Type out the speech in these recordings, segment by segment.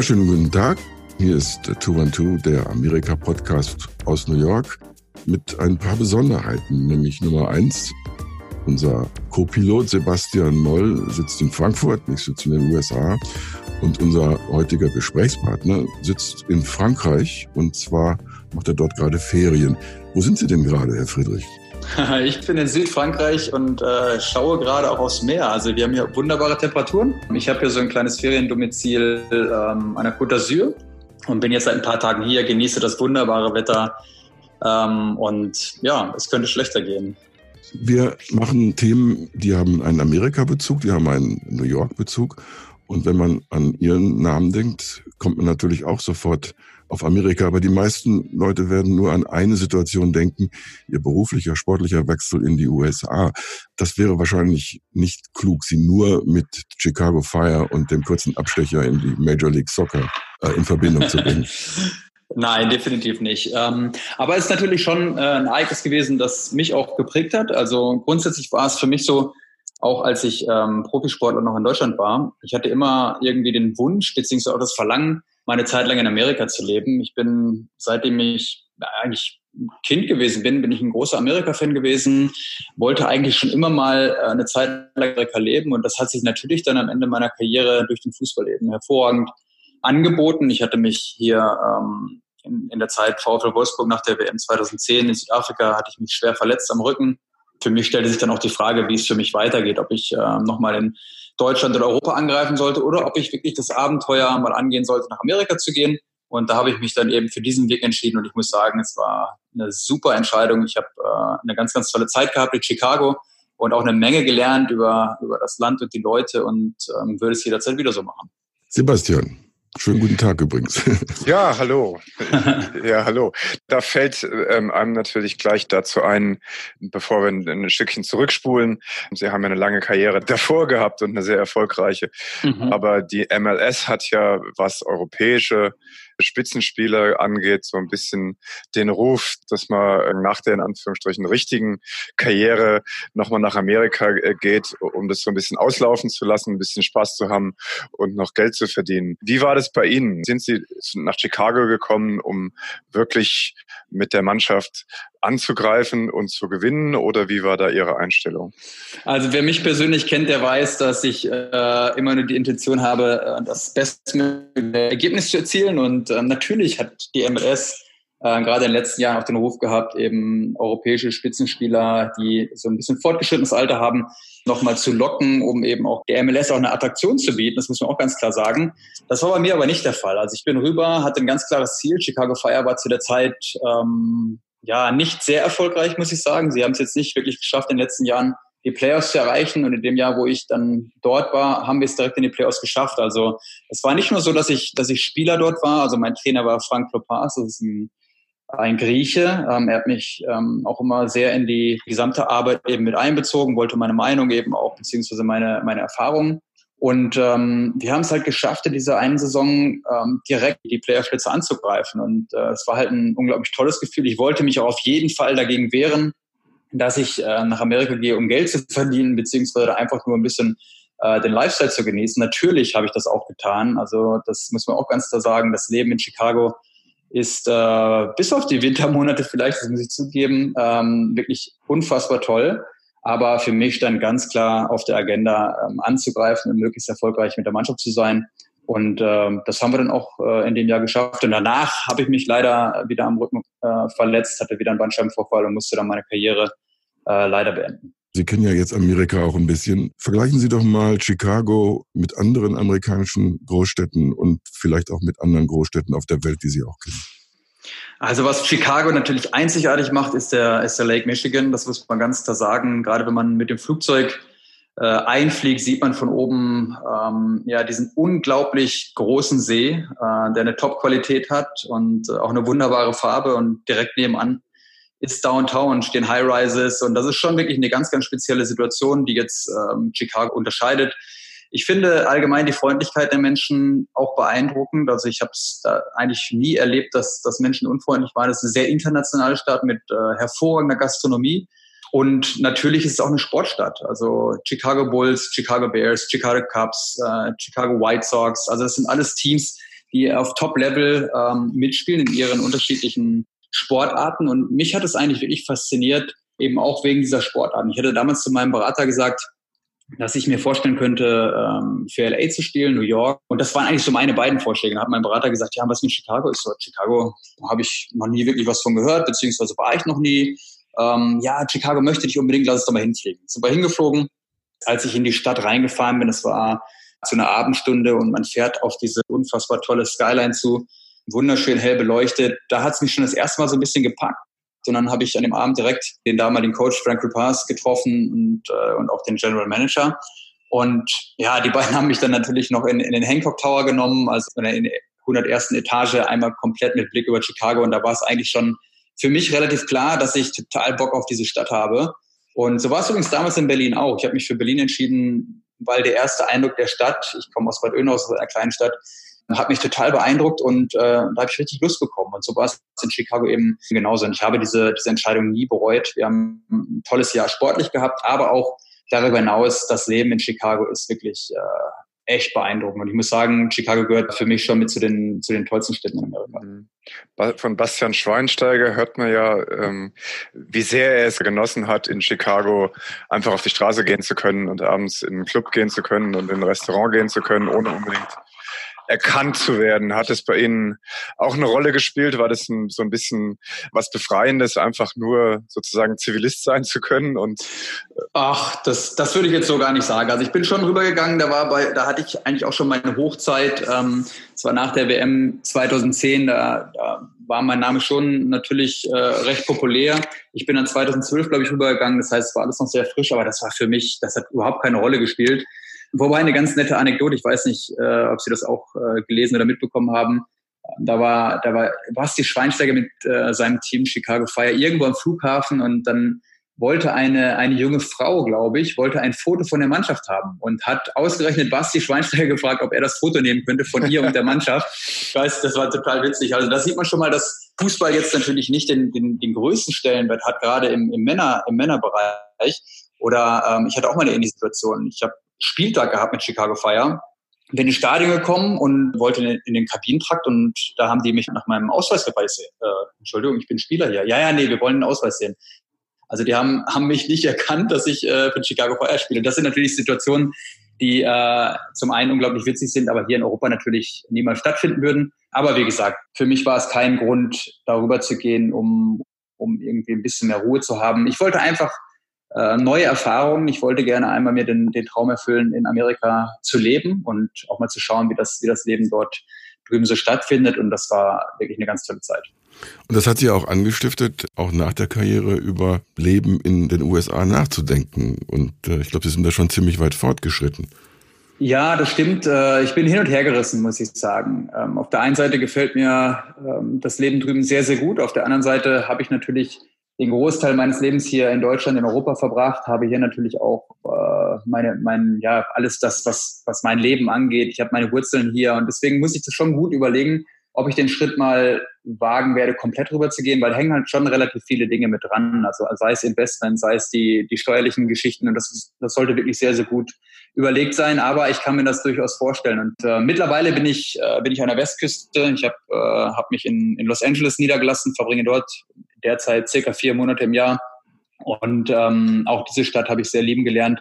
wunderschönen guten Tag. Hier ist 212, der Amerika-Podcast aus New York mit ein paar Besonderheiten, nämlich Nummer eins. Unser Co-Pilot Sebastian Moll sitzt in Frankfurt, ich sitze in den USA und unser heutiger Gesprächspartner sitzt in Frankreich und zwar macht er dort gerade Ferien. Wo sind Sie denn gerade, Herr Friedrich? Ich bin in Südfrankreich und äh, schaue gerade auch aufs Meer. Also wir haben hier wunderbare Temperaturen. Ich habe hier so ein kleines Feriendomizil ähm, an der Côte d'Azur und bin jetzt seit ein paar Tagen hier, genieße das wunderbare Wetter. Ähm, und ja, es könnte schlechter gehen. Wir machen Themen, die haben einen Amerika-Bezug, die haben einen New York-Bezug. Und wenn man an Ihren Namen denkt, kommt man natürlich auch sofort auf Amerika. Aber die meisten Leute werden nur an eine Situation denken, ihr beruflicher, sportlicher Wechsel in die USA. Das wäre wahrscheinlich nicht klug, sie nur mit Chicago Fire und dem kurzen Abstecher in die Major League Soccer äh, in Verbindung zu bringen. Nein, definitiv nicht. Ähm, aber es ist natürlich schon äh, ein Ereignis gewesen, das mich auch geprägt hat. Also grundsätzlich war es für mich so, auch als ich ähm, Profisportler noch in Deutschland war, ich hatte immer irgendwie den Wunsch beziehungsweise auch das Verlangen, meine Zeit lang in Amerika zu leben. Ich bin, seitdem ich eigentlich Kind gewesen bin, bin ich ein großer Amerika-Fan gewesen, wollte eigentlich schon immer mal äh, eine Zeit lang in Amerika leben und das hat sich natürlich dann am Ende meiner Karriere durch den Fußball eben hervorragend angeboten. Ich hatte mich hier ähm, in, in der Zeit VfL Wolfsburg nach der WM 2010 in Südafrika hatte ich mich schwer verletzt am Rücken. Für mich stellte sich dann auch die Frage, wie es für mich weitergeht, ob ich äh, nochmal in Deutschland oder Europa angreifen sollte oder ob ich wirklich das Abenteuer mal angehen sollte, nach Amerika zu gehen. Und da habe ich mich dann eben für diesen Weg entschieden und ich muss sagen, es war eine super Entscheidung. Ich habe äh, eine ganz, ganz tolle Zeit gehabt in Chicago und auch eine Menge gelernt über, über das Land und die Leute und ähm, würde es jederzeit wieder so machen. Sebastian, Schönen guten Tag übrigens. Ja, hallo. Ja, hallo. Da fällt ähm, einem natürlich gleich dazu ein, bevor wir ein, Stückchen zurückspulen. Sie haben ja eine lange Karriere davor gehabt und eine sehr erfolgreiche. Mhm. Aber die MLS hat ja, was europäische Spitzenspieler angeht, so ein bisschen den Ruf, dass man nach der in Anführungsstrichen richtigen Karriere nochmal nach Amerika äh, geht, um das so ein bisschen auslaufen zu lassen, ein bisschen Spaß zu haben und noch Geld zu verdienen. Wie war das bei Ihnen? Sind Sie nach Chicago gekommen, um wirklich mit der Mannschaft anzugreifen und zu gewinnen oder wie war da Ihre Einstellung? Also wer mich persönlich kennt, der weiß, dass ich äh, immer nur die Intention habe, äh, das beste Ergebnis zu erzielen und äh, natürlich hat die MLS äh, gerade in den letzten Jahren auch den Ruf gehabt, eben europäische Spitzenspieler, die so ein bisschen fortgeschrittenes Alter haben, nochmal zu locken, um eben auch der MLS auch eine Attraktion zu bieten. Das muss man auch ganz klar sagen. Das war bei mir aber nicht der Fall. Also ich bin rüber, hatte ein ganz klares Ziel. Chicago Fire war zu der Zeit ähm, ja, nicht sehr erfolgreich, muss ich sagen. Sie haben es jetzt nicht wirklich geschafft, in den letzten Jahren die Playoffs zu erreichen. Und in dem Jahr, wo ich dann dort war, haben wir es direkt in die Playoffs geschafft. Also es war nicht nur so, dass ich, dass ich Spieler dort war. Also mein Trainer war Frank Klopas, das ist ein, ein Grieche. Ähm, er hat mich ähm, auch immer sehr in die gesamte Arbeit eben mit einbezogen, wollte meine Meinung eben auch, beziehungsweise meine, meine Erfahrungen und ähm, wir haben es halt geschafft, in dieser einen Saison ähm, direkt die Playerspitze anzugreifen. Und äh, es war halt ein unglaublich tolles Gefühl. Ich wollte mich auch auf jeden Fall dagegen wehren, dass ich äh, nach Amerika gehe, um Geld zu verdienen, beziehungsweise einfach nur ein bisschen äh, den Lifestyle zu genießen. Natürlich habe ich das auch getan. Also das muss man auch ganz klar sagen. Das Leben in Chicago ist äh, bis auf die Wintermonate vielleicht, das muss ich zugeben, ähm, wirklich unfassbar toll. Aber für mich stand ganz klar auf der Agenda, ähm, anzugreifen und möglichst erfolgreich mit der Mannschaft zu sein. Und ähm, das haben wir dann auch äh, in dem Jahr geschafft. Und danach habe ich mich leider wieder am Rücken äh, verletzt, hatte wieder einen Bandscheibenvorfall und musste dann meine Karriere äh, leider beenden. Sie kennen ja jetzt Amerika auch ein bisschen. Vergleichen Sie doch mal Chicago mit anderen amerikanischen Großstädten und vielleicht auch mit anderen Großstädten auf der Welt, die Sie auch kennen. Also was Chicago natürlich einzigartig macht, ist der, ist der Lake Michigan. Das muss man ganz klar sagen. Gerade wenn man mit dem Flugzeug äh, einfliegt, sieht man von oben ähm, ja diesen unglaublich großen See, äh, der eine Top-Qualität hat und äh, auch eine wunderbare Farbe. Und direkt nebenan ist Downtown, stehen High-Rises. Und das ist schon wirklich eine ganz, ganz spezielle Situation, die jetzt ähm, Chicago unterscheidet. Ich finde allgemein die Freundlichkeit der Menschen auch beeindruckend. Also ich habe es eigentlich nie erlebt, dass, dass Menschen unfreundlich waren. Es ist eine sehr internationale Stadt mit äh, hervorragender Gastronomie. Und natürlich ist es auch eine Sportstadt. Also Chicago Bulls, Chicago Bears, Chicago Cubs, äh, Chicago White Sox. Also das sind alles Teams, die auf Top-Level ähm, mitspielen in ihren unterschiedlichen Sportarten. Und mich hat es eigentlich wirklich fasziniert, eben auch wegen dieser Sportarten. Ich hatte damals zu meinem Berater gesagt, dass ich mir vorstellen könnte, ähm, für LA zu spielen, New York. Und das waren eigentlich so meine beiden Vorschläge. Da hat mein Berater gesagt, ja, was mit Chicago ist. So, Chicago habe ich noch nie wirklich was von gehört, beziehungsweise war ich noch nie. Ähm, ja, Chicago möchte dich unbedingt, lass es doch mal hinfliegen. Sind wir hingeflogen. Als ich in die Stadt reingefahren bin, es war zu einer Abendstunde und man fährt auf diese unfassbar tolle Skyline zu, wunderschön hell beleuchtet. Da hat es mich schon das erste Mal so ein bisschen gepackt. Dann habe ich an dem Abend direkt den damaligen Coach Frank Repars getroffen und, äh, und auch den General Manager. Und ja, die beiden haben mich dann natürlich noch in, in den Hancock Tower genommen, also in der 101. Etage, einmal komplett mit Blick über Chicago. Und da war es eigentlich schon für mich relativ klar, dass ich total Bock auf diese Stadt habe. Und so war es übrigens damals in Berlin auch. Ich habe mich für Berlin entschieden, weil der erste Eindruck der Stadt, ich komme aus Bad Oeynhausen, aus einer kleinen Stadt, hat mich total beeindruckt und äh, da habe ich richtig Lust bekommen. Und so war es in Chicago eben genauso. Und ich habe diese, diese Entscheidung nie bereut. Wir haben ein tolles Jahr sportlich gehabt, aber auch darüber hinaus, das Leben in Chicago ist wirklich äh, echt beeindruckend. Und ich muss sagen, Chicago gehört für mich schon mit zu den, zu den tollsten Städten in Amerika. Mhm. Von Bastian Schweinsteiger hört man ja, ähm, wie sehr er es genossen hat, in Chicago einfach auf die Straße gehen zu können und abends in einen Club gehen zu können und in ein Restaurant gehen zu können, ohne unbedingt erkannt zu werden. Hat es bei Ihnen auch eine Rolle gespielt? War das ein, so ein bisschen was Befreiendes, einfach nur sozusagen Zivilist sein zu können? Und äh Ach, das, das würde ich jetzt so gar nicht sagen. Also ich bin schon rübergegangen, da war bei, da hatte ich eigentlich auch schon meine Hochzeit. Ähm, es war nach der WM 2010, da, da war mein Name schon natürlich äh, recht populär. Ich bin dann 2012, glaube ich, rübergegangen. Das heißt, es war alles noch sehr frisch, aber das war für mich, das hat überhaupt keine Rolle gespielt. Wobei eine ganz nette Anekdote, ich weiß nicht, äh, ob Sie das auch äh, gelesen oder mitbekommen haben. Da war, da war Basti Schweinsteiger mit äh, seinem Team Chicago Fire irgendwo am Flughafen und dann wollte eine, eine junge Frau, glaube ich, wollte ein Foto von der Mannschaft haben und hat ausgerechnet Basti Schweinsteiger gefragt, ob er das Foto nehmen könnte von ihr und der Mannschaft. Ich weiß, das war total witzig. Also da sieht man schon mal, dass Fußball jetzt natürlich nicht den, den, den größten Stellenwert hat, gerade im, im, Männer, im Männerbereich. Oder ähm, ich hatte auch mal eine ähnliche Situation. Ich habe Spieltag gehabt mit Chicago Fire. Bin ins Stadion gekommen und wollte in den Kabinentrakt und da haben die mich nach meinem Ausweis gefragt. Äh, Entschuldigung, ich bin Spieler hier. Ja, ja, nee, wir wollen den Ausweis sehen. Also die haben, haben mich nicht erkannt, dass ich äh, für Chicago Fire spiele. Das sind natürlich Situationen, die äh, zum einen unglaublich witzig sind, aber hier in Europa natürlich niemals stattfinden würden. Aber wie gesagt, für mich war es kein Grund, darüber zu gehen, um, um irgendwie ein bisschen mehr Ruhe zu haben. Ich wollte einfach äh, neue Erfahrungen. Ich wollte gerne einmal mir den, den Traum erfüllen, in Amerika zu leben und auch mal zu schauen, wie das, wie das Leben dort drüben so stattfindet. Und das war wirklich eine ganz tolle Zeit. Und das hat Sie auch angestiftet, auch nach der Karriere über Leben in den USA nachzudenken. Und äh, ich glaube, Sie sind da schon ziemlich weit fortgeschritten. Ja, das stimmt. Äh, ich bin hin und her gerissen, muss ich sagen. Ähm, auf der einen Seite gefällt mir ähm, das Leben drüben sehr, sehr gut. Auf der anderen Seite habe ich natürlich den Großteil meines Lebens hier in Deutschland, in Europa verbracht, habe hier natürlich auch äh, meine, mein, ja, alles das, was, was mein Leben angeht. Ich habe meine Wurzeln hier und deswegen muss ich das schon gut überlegen, ob ich den Schritt mal wagen werde, komplett rüber zu gehen, weil hängen halt schon relativ viele Dinge mit dran. Also sei es Investment, sei es die, die steuerlichen Geschichten und das, das sollte wirklich sehr, sehr gut überlegt sein. Aber ich kann mir das durchaus vorstellen. Und äh, mittlerweile bin ich, äh, bin ich an der Westküste. Ich habe äh, hab mich in, in Los Angeles niedergelassen, verbringe dort derzeit circa vier Monate im Jahr. Und ähm, auch diese Stadt habe ich sehr lieben gelernt.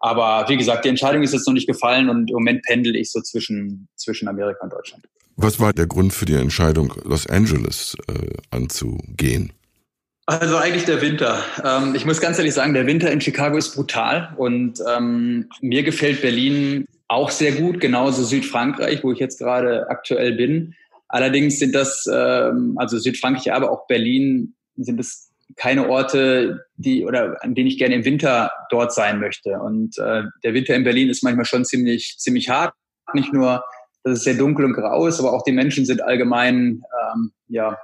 Aber wie gesagt, die Entscheidung ist jetzt noch nicht gefallen und im Moment pendel ich so zwischen, zwischen Amerika und Deutschland. Was war der Grund für die Entscheidung, Los Angeles äh, anzugehen? Also eigentlich der Winter. Ähm, ich muss ganz ehrlich sagen, der Winter in Chicago ist brutal und ähm, mir gefällt Berlin auch sehr gut, genauso Südfrankreich, wo ich jetzt gerade aktuell bin. Allerdings sind das, ähm, also Südfrankreich, aber auch Berlin, sind es keine Orte, die oder an denen ich gerne im Winter dort sein möchte. Und äh, der Winter in Berlin ist manchmal schon ziemlich ziemlich hart. Nicht nur, dass es sehr dunkel und grau ist, aber auch die Menschen sind allgemein ähm, ja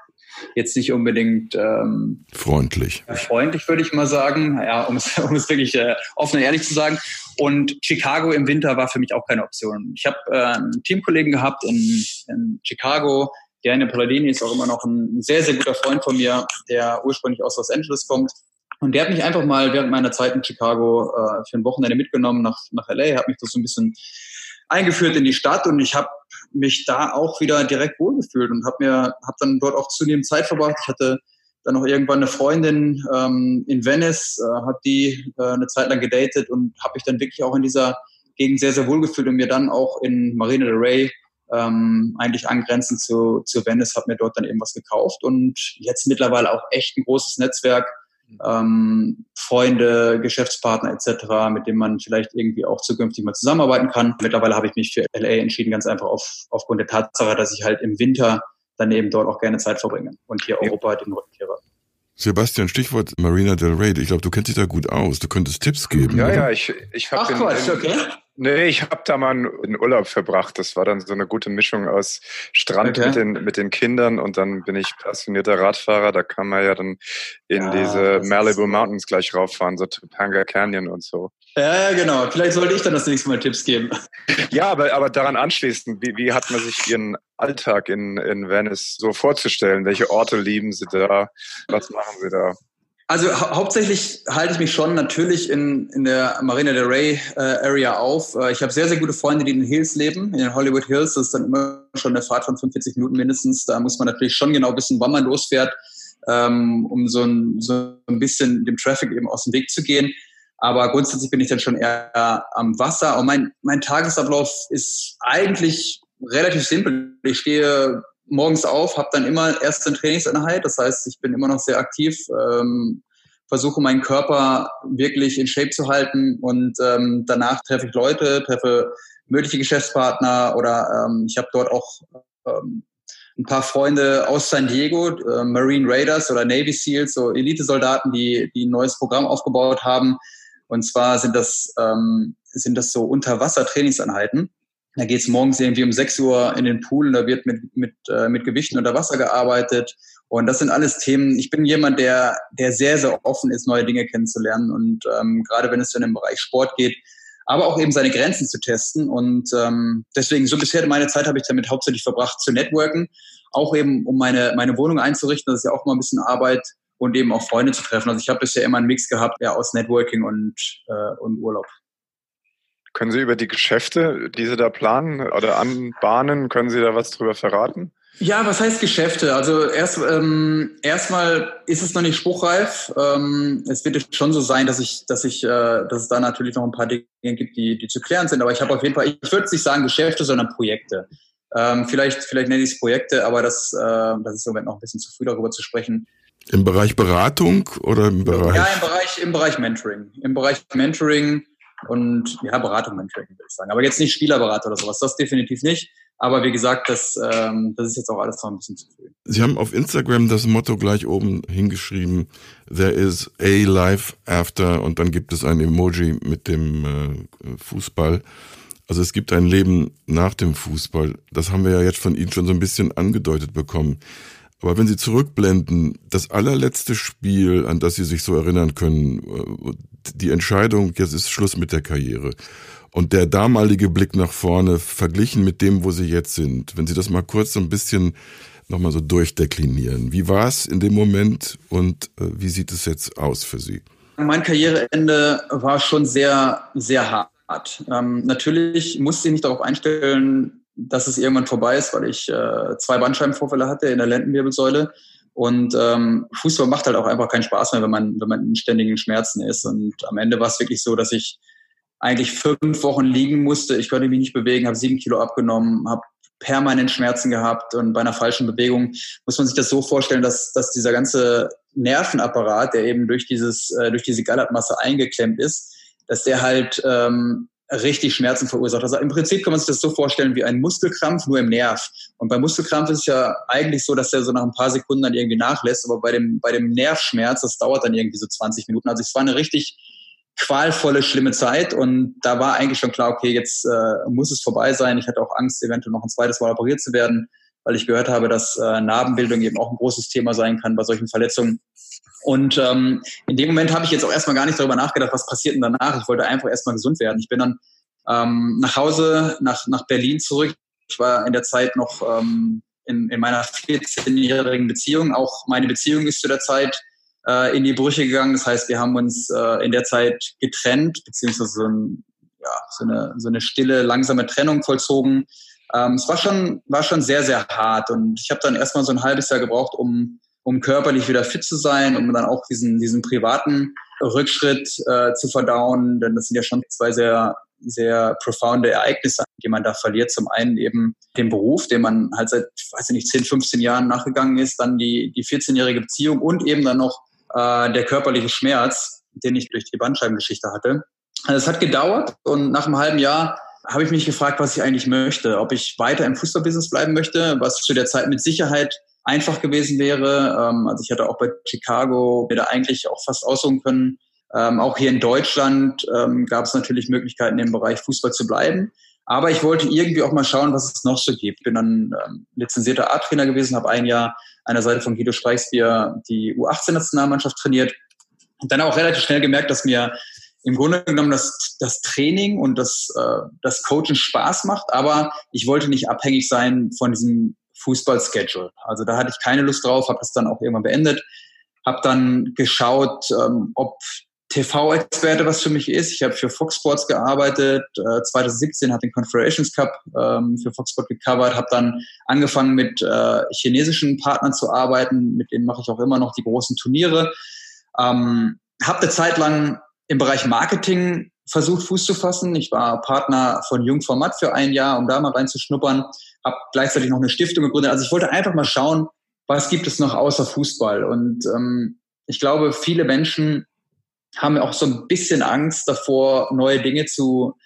jetzt nicht unbedingt ähm, freundlich. Freundlich würde ich mal sagen, ja, um es, um es wirklich äh, offen und ehrlich zu sagen. Und Chicago im Winter war für mich auch keine Option. Ich habe äh, einen Teamkollegen gehabt in, in Chicago, Gerne Palladini ist auch immer noch ein sehr, sehr guter Freund von mir, der ursprünglich aus Los Angeles kommt. Und der hat mich einfach mal während meiner Zeit in Chicago äh, für ein Wochenende mitgenommen nach, nach LA, hat mich das so ein bisschen eingeführt in die Stadt und ich habe mich da auch wieder direkt wohlgefühlt und habe mir habe dann dort auch zunehmend Zeit verbracht. Ich hatte dann noch irgendwann eine Freundin ähm, in Venice, äh, habe die äh, eine Zeit lang gedatet und habe mich dann wirklich auch in dieser Gegend sehr, sehr wohlgefühlt und mir dann auch in Marina del Rey ähm, eigentlich angrenzend zu, zu Venice, habe mir dort dann eben was gekauft und jetzt mittlerweile auch echt ein großes Netzwerk, ähm, Freunde, Geschäftspartner etc., mit denen man vielleicht irgendwie auch zukünftig mal zusammenarbeiten kann. Mittlerweile habe ich mich für LA entschieden, ganz einfach auf, aufgrund der Tatsache, dass ich halt im Winter dann eben dort auch gerne Zeit verbringe und hier ja. Europa halt den Rücken kehre. Sebastian, Stichwort Marina del Rey. Ich glaube, du kennst dich da gut aus. Du könntest Tipps geben. Ja, oder? ja, ich, ich habe Ach Quatsch, okay. Nee, ich habe da mal einen Urlaub verbracht. Das war dann so eine gute Mischung aus Strand okay. mit, den, mit den Kindern und dann bin ich passionierter Radfahrer. Da kann man ja dann in ja, diese Malibu Mountains gleich rauffahren, so Topanga Canyon und so. Ja, genau. Vielleicht sollte ich dann das nächste Mal Tipps geben. Ja, aber, aber daran anschließend, wie, wie hat man sich Ihren Alltag in, in Venice so vorzustellen? Welche Orte lieben Sie da? Was machen Sie da? Also hau hauptsächlich halte ich mich schon natürlich in, in der Marina del Rey äh, Area auf. Äh, ich habe sehr, sehr gute Freunde, die in den Hills leben, in den Hollywood Hills. Das ist dann immer schon eine Fahrt von 45 Minuten mindestens. Da muss man natürlich schon genau wissen, wann man losfährt, ähm, um so ein, so ein bisschen dem Traffic eben aus dem Weg zu gehen. Aber grundsätzlich bin ich dann schon eher am Wasser. Und mein, mein Tagesablauf ist eigentlich relativ simpel. Ich stehe morgens auf, habe dann immer erst eine Trainingseinheit. Das heißt, ich bin immer noch sehr aktiv, ähm, versuche meinen Körper wirklich in Shape zu halten und ähm, danach treffe ich Leute, treffe mögliche Geschäftspartner oder ähm, ich habe dort auch ähm, ein paar Freunde aus San Diego, äh, Marine Raiders oder Navy SEALs, so Elite-Soldaten, die, die ein neues Programm aufgebaut haben. Und zwar sind das, ähm, sind das so Unterwasser-Trainingseinheiten. Da geht's morgens irgendwie um 6 Uhr in den Pool und da wird mit, mit, äh, mit Gewichten unter Wasser gearbeitet. Und das sind alles Themen. Ich bin jemand, der, der sehr, sehr offen ist, neue Dinge kennenzulernen. Und ähm, gerade wenn es dann im Bereich Sport geht, aber auch eben seine Grenzen zu testen. Und ähm, deswegen, so bisher meine Zeit habe ich damit hauptsächlich verbracht zu networken, auch eben um meine, meine Wohnung einzurichten. Das ist ja auch mal ein bisschen Arbeit und eben auch Freunde zu treffen. Also ich habe bisher immer einen Mix gehabt, ja, aus Networking und, äh, und Urlaub. Können Sie über die Geschäfte, die Sie da planen oder anbahnen, können Sie da was drüber verraten? Ja, was heißt Geschäfte? Also erst ähm, erstmal ist es noch nicht spruchreif. Ähm, es wird schon so sein, dass ich, dass ich, äh, dass es da natürlich noch ein paar Dinge gibt, die, die zu klären sind. Aber ich habe auf jeden Fall, ich würde nicht sagen Geschäfte, sondern Projekte. Ähm, vielleicht, vielleicht nenne ich es Projekte, aber das, äh, das ist im Moment noch ein bisschen zu früh darüber zu sprechen. Im Bereich Beratung oder im Bereich? Ja, im Bereich, im Bereich Mentoring. Im Bereich Mentoring und ja, Beratung, Mentoring, würde ich sagen. Aber jetzt nicht Spielerberater oder sowas, das definitiv nicht. Aber wie gesagt, das, ähm, das ist jetzt auch alles noch ein bisschen zu früh. Sie haben auf Instagram das Motto gleich oben hingeschrieben, there is a life after und dann gibt es ein Emoji mit dem äh, Fußball. Also es gibt ein Leben nach dem Fußball. Das haben wir ja jetzt von Ihnen schon so ein bisschen angedeutet bekommen. Aber wenn Sie zurückblenden, das allerletzte Spiel, an das Sie sich so erinnern können, äh, die Entscheidung, jetzt ist Schluss mit der Karriere. Und der damalige Blick nach vorne verglichen mit dem, wo Sie jetzt sind. Wenn Sie das mal kurz so ein bisschen nochmal so durchdeklinieren. Wie war es in dem Moment und äh, wie sieht es jetzt aus für Sie? Mein Karriereende war schon sehr, sehr hart. Ähm, natürlich musste ich mich darauf einstellen, dass es irgendwann vorbei ist, weil ich äh, zwei Bandscheibenvorfälle hatte in der Lendenwirbelsäule. Und ähm, Fußball macht halt auch einfach keinen Spaß mehr, wenn man, wenn man in ständigen Schmerzen ist. Und am Ende war es wirklich so, dass ich eigentlich fünf Wochen liegen musste. Ich konnte mich nicht bewegen, habe sieben Kilo abgenommen, habe permanent Schmerzen gehabt und bei einer falschen Bewegung muss man sich das so vorstellen, dass, dass dieser ganze Nervenapparat, der eben durch dieses äh, durch diese Gallertmasse eingeklemmt ist, dass der halt ähm, richtig Schmerzen verursacht. Also im Prinzip kann man sich das so vorstellen wie ein Muskelkrampf, nur im Nerv. Und beim Muskelkrampf ist es ja eigentlich so, dass der so nach ein paar Sekunden dann irgendwie nachlässt, aber bei dem, bei dem Nervschmerz, das dauert dann irgendwie so 20 Minuten. Also es war eine richtig qualvolle, schlimme Zeit und da war eigentlich schon klar, okay, jetzt äh, muss es vorbei sein. Ich hatte auch Angst, eventuell noch ein zweites Mal operiert zu werden, weil ich gehört habe, dass äh, Narbenbildung eben auch ein großes Thema sein kann bei solchen Verletzungen. Und ähm, in dem Moment habe ich jetzt auch erstmal gar nicht darüber nachgedacht, was passiert denn danach. Ich wollte einfach erstmal gesund werden. Ich bin dann ähm, nach Hause, nach, nach Berlin zurück. Ich war in der Zeit noch ähm, in, in meiner 14-jährigen Beziehung. Auch meine Beziehung ist zu der Zeit äh, in die Brüche gegangen. Das heißt, wir haben uns äh, in der Zeit getrennt, beziehungsweise so, ein, ja, so, eine, so eine stille, langsame Trennung vollzogen. ähm, es war schon, war schon sehr, sehr hart. Und ich habe dann erstmal so ein halbes Jahr gebraucht, um, um körperlich wieder fit zu sein, um dann auch diesen, diesen privaten Rückschritt äh, zu verdauen. Denn das sind ja schon zwei sehr, sehr profounde Ereignisse, die man da verliert. Zum einen eben den Beruf, den man halt seit, weiß ich nicht, 10, 15 Jahren nachgegangen ist, dann die, die 14-jährige Beziehung und eben dann noch äh, der körperliche Schmerz, den ich durch die Bandscheibengeschichte hatte. Also es hat gedauert und nach einem halben Jahr habe ich mich gefragt, was ich eigentlich möchte. Ob ich weiter im Fußballbusiness bleiben möchte, was zu der Zeit mit Sicherheit einfach gewesen wäre. Ähm, also ich hatte auch bei Chicago mir da eigentlich auch fast aussuchen können. Ähm, auch hier in Deutschland ähm, gab es natürlich Möglichkeiten, im Bereich Fußball zu bleiben. Aber ich wollte irgendwie auch mal schauen, was es noch so gibt. Bin dann ähm, lizenzierter A-Trainer gewesen, habe ein Jahr an der Seite von Guido Streichsbier die U18-Nationalmannschaft trainiert. Und dann auch relativ schnell gemerkt, dass mir im Grunde genommen das, das Training und das, äh, das Coaching Spaß macht, aber ich wollte nicht abhängig sein von diesem Fußball-Schedule. Also da hatte ich keine Lust drauf, habe das dann auch irgendwann beendet, habe dann geschaut, ähm, ob TV-Experte was für mich ist. Ich habe für Fox Sports gearbeitet, äh, 2017 hat den Confederations Cup ähm, für Fox Sport gecovert, habe dann angefangen mit äh, chinesischen Partnern zu arbeiten, mit denen mache ich auch immer noch die großen Turniere. Ähm, habe eine Zeit lang im Bereich Marketing versucht, Fuß zu fassen. Ich war Partner von Jungformat für ein Jahr, um da mal reinzuschnuppern. Habe gleichzeitig noch eine Stiftung gegründet. Also ich wollte einfach mal schauen, was gibt es noch außer Fußball. Und ähm, ich glaube, viele Menschen haben auch so ein bisschen Angst davor, neue Dinge zu,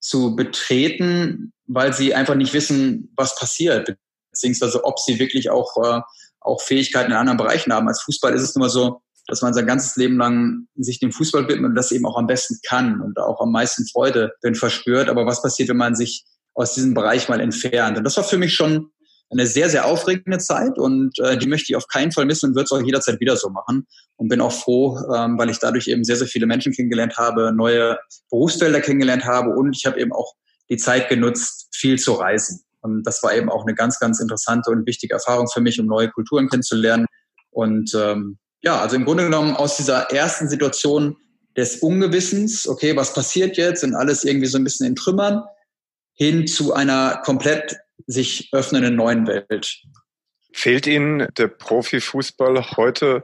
zu betreten, weil sie einfach nicht wissen, was passiert, beziehungsweise ob sie wirklich auch, äh, auch Fähigkeiten in anderen Bereichen haben. Als Fußball ist es nur so, dass man sein ganzes Leben lang sich dem Fußball widmet und das eben auch am besten kann und auch am meisten Freude drin verspürt. Aber was passiert, wenn man sich aus diesem Bereich mal entfernt? Und das war für mich schon eine sehr, sehr aufregende Zeit und äh, die möchte ich auf keinen Fall missen und würde es auch jederzeit wieder so machen. Und bin auch froh, ähm, weil ich dadurch eben sehr, sehr viele Menschen kennengelernt habe, neue Berufsfelder kennengelernt habe und ich habe eben auch die Zeit genutzt, viel zu reisen. Und das war eben auch eine ganz, ganz interessante und wichtige Erfahrung für mich, um neue Kulturen kennenzulernen. Und ähm, ja, also im Grunde genommen aus dieser ersten Situation des Ungewissens, okay, was passiert jetzt, sind alles irgendwie so ein bisschen in Trümmern, hin zu einer komplett sich öffnenden neuen Welt. Fehlt Ihnen der Profifußball heute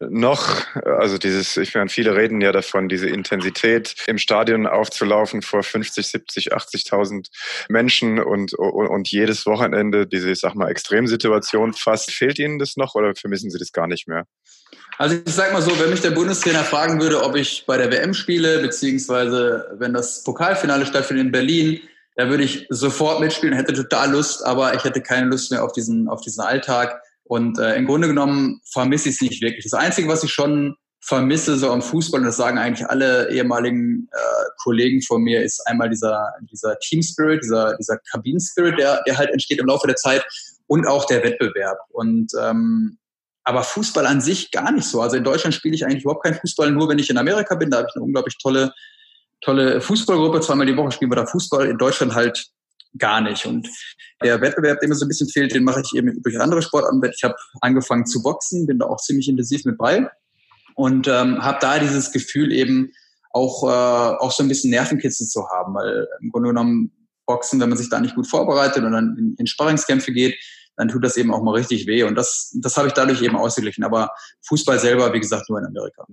noch? Also dieses, ich meine, viele reden ja davon, diese Intensität im Stadion aufzulaufen vor 50, 70, 80.000 Menschen und, und, und jedes Wochenende diese, ich sag mal, Extremsituation fast. Fehlt Ihnen das noch oder vermissen Sie das gar nicht mehr? Also ich sag mal so, wenn mich der Bundestrainer fragen würde, ob ich bei der WM spiele, beziehungsweise wenn das Pokalfinale stattfindet in Berlin, da würde ich sofort mitspielen, hätte total Lust, aber ich hätte keine Lust mehr auf diesen, auf diesen Alltag. Und äh, im Grunde genommen vermisse ich es nicht wirklich. Das Einzige, was ich schon vermisse so am Fußball, und das sagen eigentlich alle ehemaligen äh, Kollegen von mir, ist einmal dieser, dieser Team Spirit, dieser, dieser Kabinen Spirit, der, der halt entsteht im Laufe der Zeit und auch der Wettbewerb. Und ähm, aber Fußball an sich gar nicht so. Also in Deutschland spiele ich eigentlich überhaupt keinen Fußball, nur wenn ich in Amerika bin. Da habe ich eine unglaublich tolle, tolle Fußballgruppe. Zweimal die Woche spielen wir da Fußball. In Deutschland halt gar nicht. Und der Wettbewerb, der mir so ein bisschen fehlt, den mache ich eben durch andere Sportarten. Ich habe angefangen zu boxen, bin da auch ziemlich intensiv mit bei und ähm, habe da dieses Gefühl eben auch, äh, auch so ein bisschen Nervenkitzel zu haben, weil im Grunde genommen Boxen, wenn man sich da nicht gut vorbereitet und dann in, in Sparringskämpfe geht, dann tut das eben auch mal richtig weh. Und das, das habe ich dadurch eben ausgeglichen. Aber Fußball selber, wie gesagt, nur in Amerika.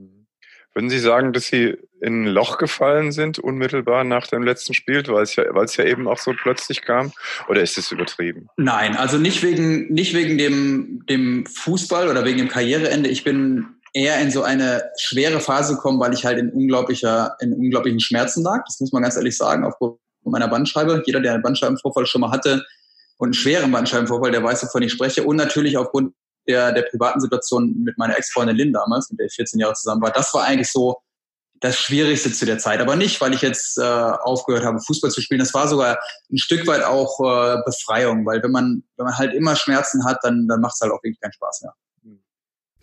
Würden Sie sagen, dass Sie in ein Loch gefallen sind, unmittelbar nach dem letzten Spiel, weil es ja, weil es ja eben auch so plötzlich kam? Oder ist es übertrieben? Nein, also nicht wegen, nicht wegen dem, dem Fußball oder wegen dem Karriereende. Ich bin eher in so eine schwere Phase gekommen, weil ich halt in unglaublicher, in unglaublichen Schmerzen lag. Das muss man ganz ehrlich sagen, aufgrund meiner Bandscheibe. Jeder, der einen Bandscheibenvorfall schon mal hatte, und einen schweren Bandscheibenvorfall, der weiß, wovon ich spreche. Und natürlich aufgrund der, der privaten Situation mit meiner Ex-Freundin Lynn damals, mit der ich 14 Jahre zusammen war. Das war eigentlich so das Schwierigste zu der Zeit. Aber nicht, weil ich jetzt äh, aufgehört habe, Fußball zu spielen. Das war sogar ein Stück weit auch äh, Befreiung, weil wenn man, wenn man halt immer Schmerzen hat, dann, dann macht es halt auch wirklich keinen Spaß mehr.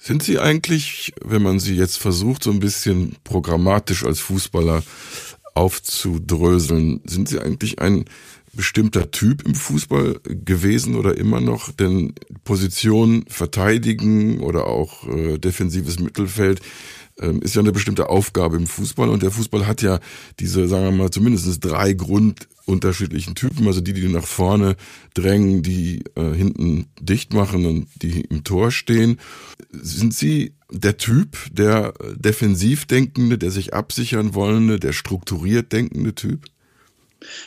Sind Sie eigentlich, wenn man Sie jetzt versucht, so ein bisschen programmatisch als Fußballer aufzudröseln, sind Sie eigentlich ein bestimmter Typ im Fußball gewesen oder immer noch? Denn Position verteidigen oder auch äh, defensives Mittelfeld ähm, ist ja eine bestimmte Aufgabe im Fußball und der Fußball hat ja diese, sagen wir mal, zumindest drei grundunterschiedlichen Typen, also die, die nach vorne drängen, die äh, hinten dicht machen und die im Tor stehen. Sind Sie der Typ, der defensiv denkende, der sich absichern wollende, der strukturiert denkende Typ?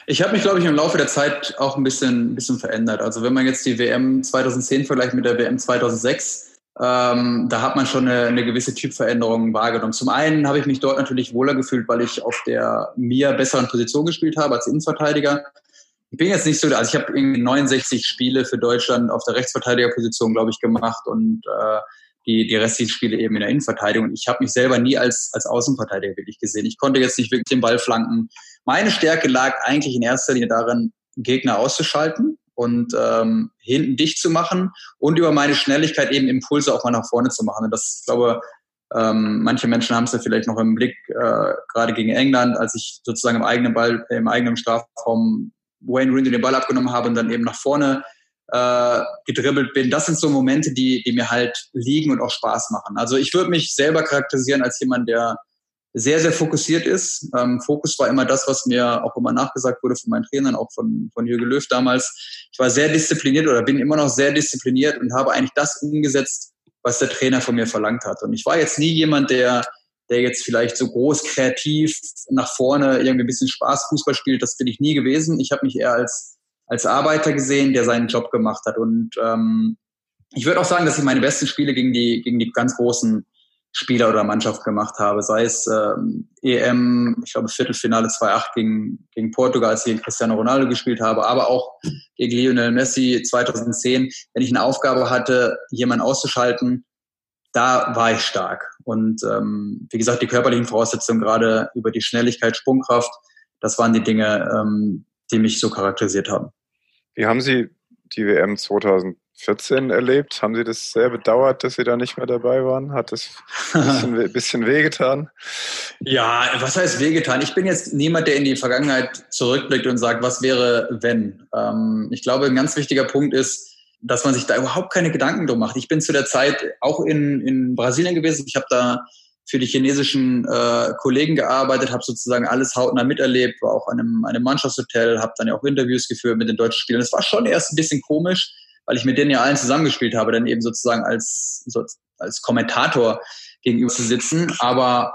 Ich habe mich, glaube ich, im Laufe der Zeit auch ein bisschen, ein bisschen verändert. Also wenn man jetzt die WM 2010 vergleicht mit der WM 2006, ähm, da hat man schon eine, eine, gewisse Typveränderung wahrgenommen. Zum einen habe ich mich dort natürlich wohler gefühlt, weil ich auf der mir besseren Position gespielt habe als Innenverteidiger. Ich bin jetzt nicht so, also ich habe irgendwie 69 Spiele für Deutschland auf der Rechtsverteidigerposition, glaube ich, gemacht und äh, die, die restlichen Spiele eben in der Innenverteidigung. Ich habe mich selber nie als, als Außenverteidiger wirklich gesehen. Ich konnte jetzt nicht wirklich den Ball flanken. Meine Stärke lag eigentlich in erster Linie darin, Gegner auszuschalten und ähm, hinten dicht zu machen und über meine Schnelligkeit eben Impulse auch mal nach vorne zu machen. Und das, ich glaube, ähm, manche Menschen haben es ja vielleicht noch im Blick, äh, gerade gegen England, als ich sozusagen im eigenen Ball, im eigenen Strafraum Wayne Rooney den Ball abgenommen habe und dann eben nach vorne äh, gedribbelt bin. Das sind so Momente, die, die mir halt liegen und auch Spaß machen. Also ich würde mich selber charakterisieren als jemand, der sehr, sehr fokussiert ist. Ähm, Fokus war immer das, was mir auch immer nachgesagt wurde von meinen Trainern, auch von, von Jürgen Löw damals. Ich war sehr diszipliniert oder bin immer noch sehr diszipliniert und habe eigentlich das umgesetzt, was der Trainer von mir verlangt hat. Und ich war jetzt nie jemand, der, der jetzt vielleicht so groß kreativ nach vorne irgendwie ein bisschen Spaß Fußball spielt. Das bin ich nie gewesen. Ich habe mich eher als, als Arbeiter gesehen, der seinen Job gemacht hat. Und ähm, ich würde auch sagen, dass ich meine besten Spiele gegen die, gegen die ganz großen Spieler oder Mannschaft gemacht habe, sei es ähm, EM, ich glaube Viertelfinale 2-8 gegen, gegen Portugal, als ich gegen Cristiano Ronaldo gespielt habe, aber auch gegen Lionel Messi 2010. Wenn ich eine Aufgabe hatte, jemanden auszuschalten, da war ich stark. Und ähm, wie gesagt, die körperlichen Voraussetzungen, gerade über die Schnelligkeit, Sprungkraft, das waren die Dinge, ähm, die mich so charakterisiert haben. Wie haben Sie die WM 2010 14 erlebt. Haben Sie das sehr bedauert, dass Sie da nicht mehr dabei waren? Hat das ein bisschen, bisschen wehgetan? Ja, was heißt wehgetan? Ich bin jetzt niemand, der in die Vergangenheit zurückblickt und sagt, was wäre, wenn. Ähm, ich glaube, ein ganz wichtiger Punkt ist, dass man sich da überhaupt keine Gedanken drum macht. Ich bin zu der Zeit auch in, in Brasilien gewesen. Ich habe da für die chinesischen äh, Kollegen gearbeitet, habe sozusagen alles hautnah miterlebt, war auch an einem, einem Mannschaftshotel, habe dann ja auch Interviews geführt mit den deutschen Spielern. Es war schon erst ein bisschen komisch, weil ich mit denen ja allen zusammengespielt habe, dann eben sozusagen als, so, als Kommentator gegenüber zu sitzen. Aber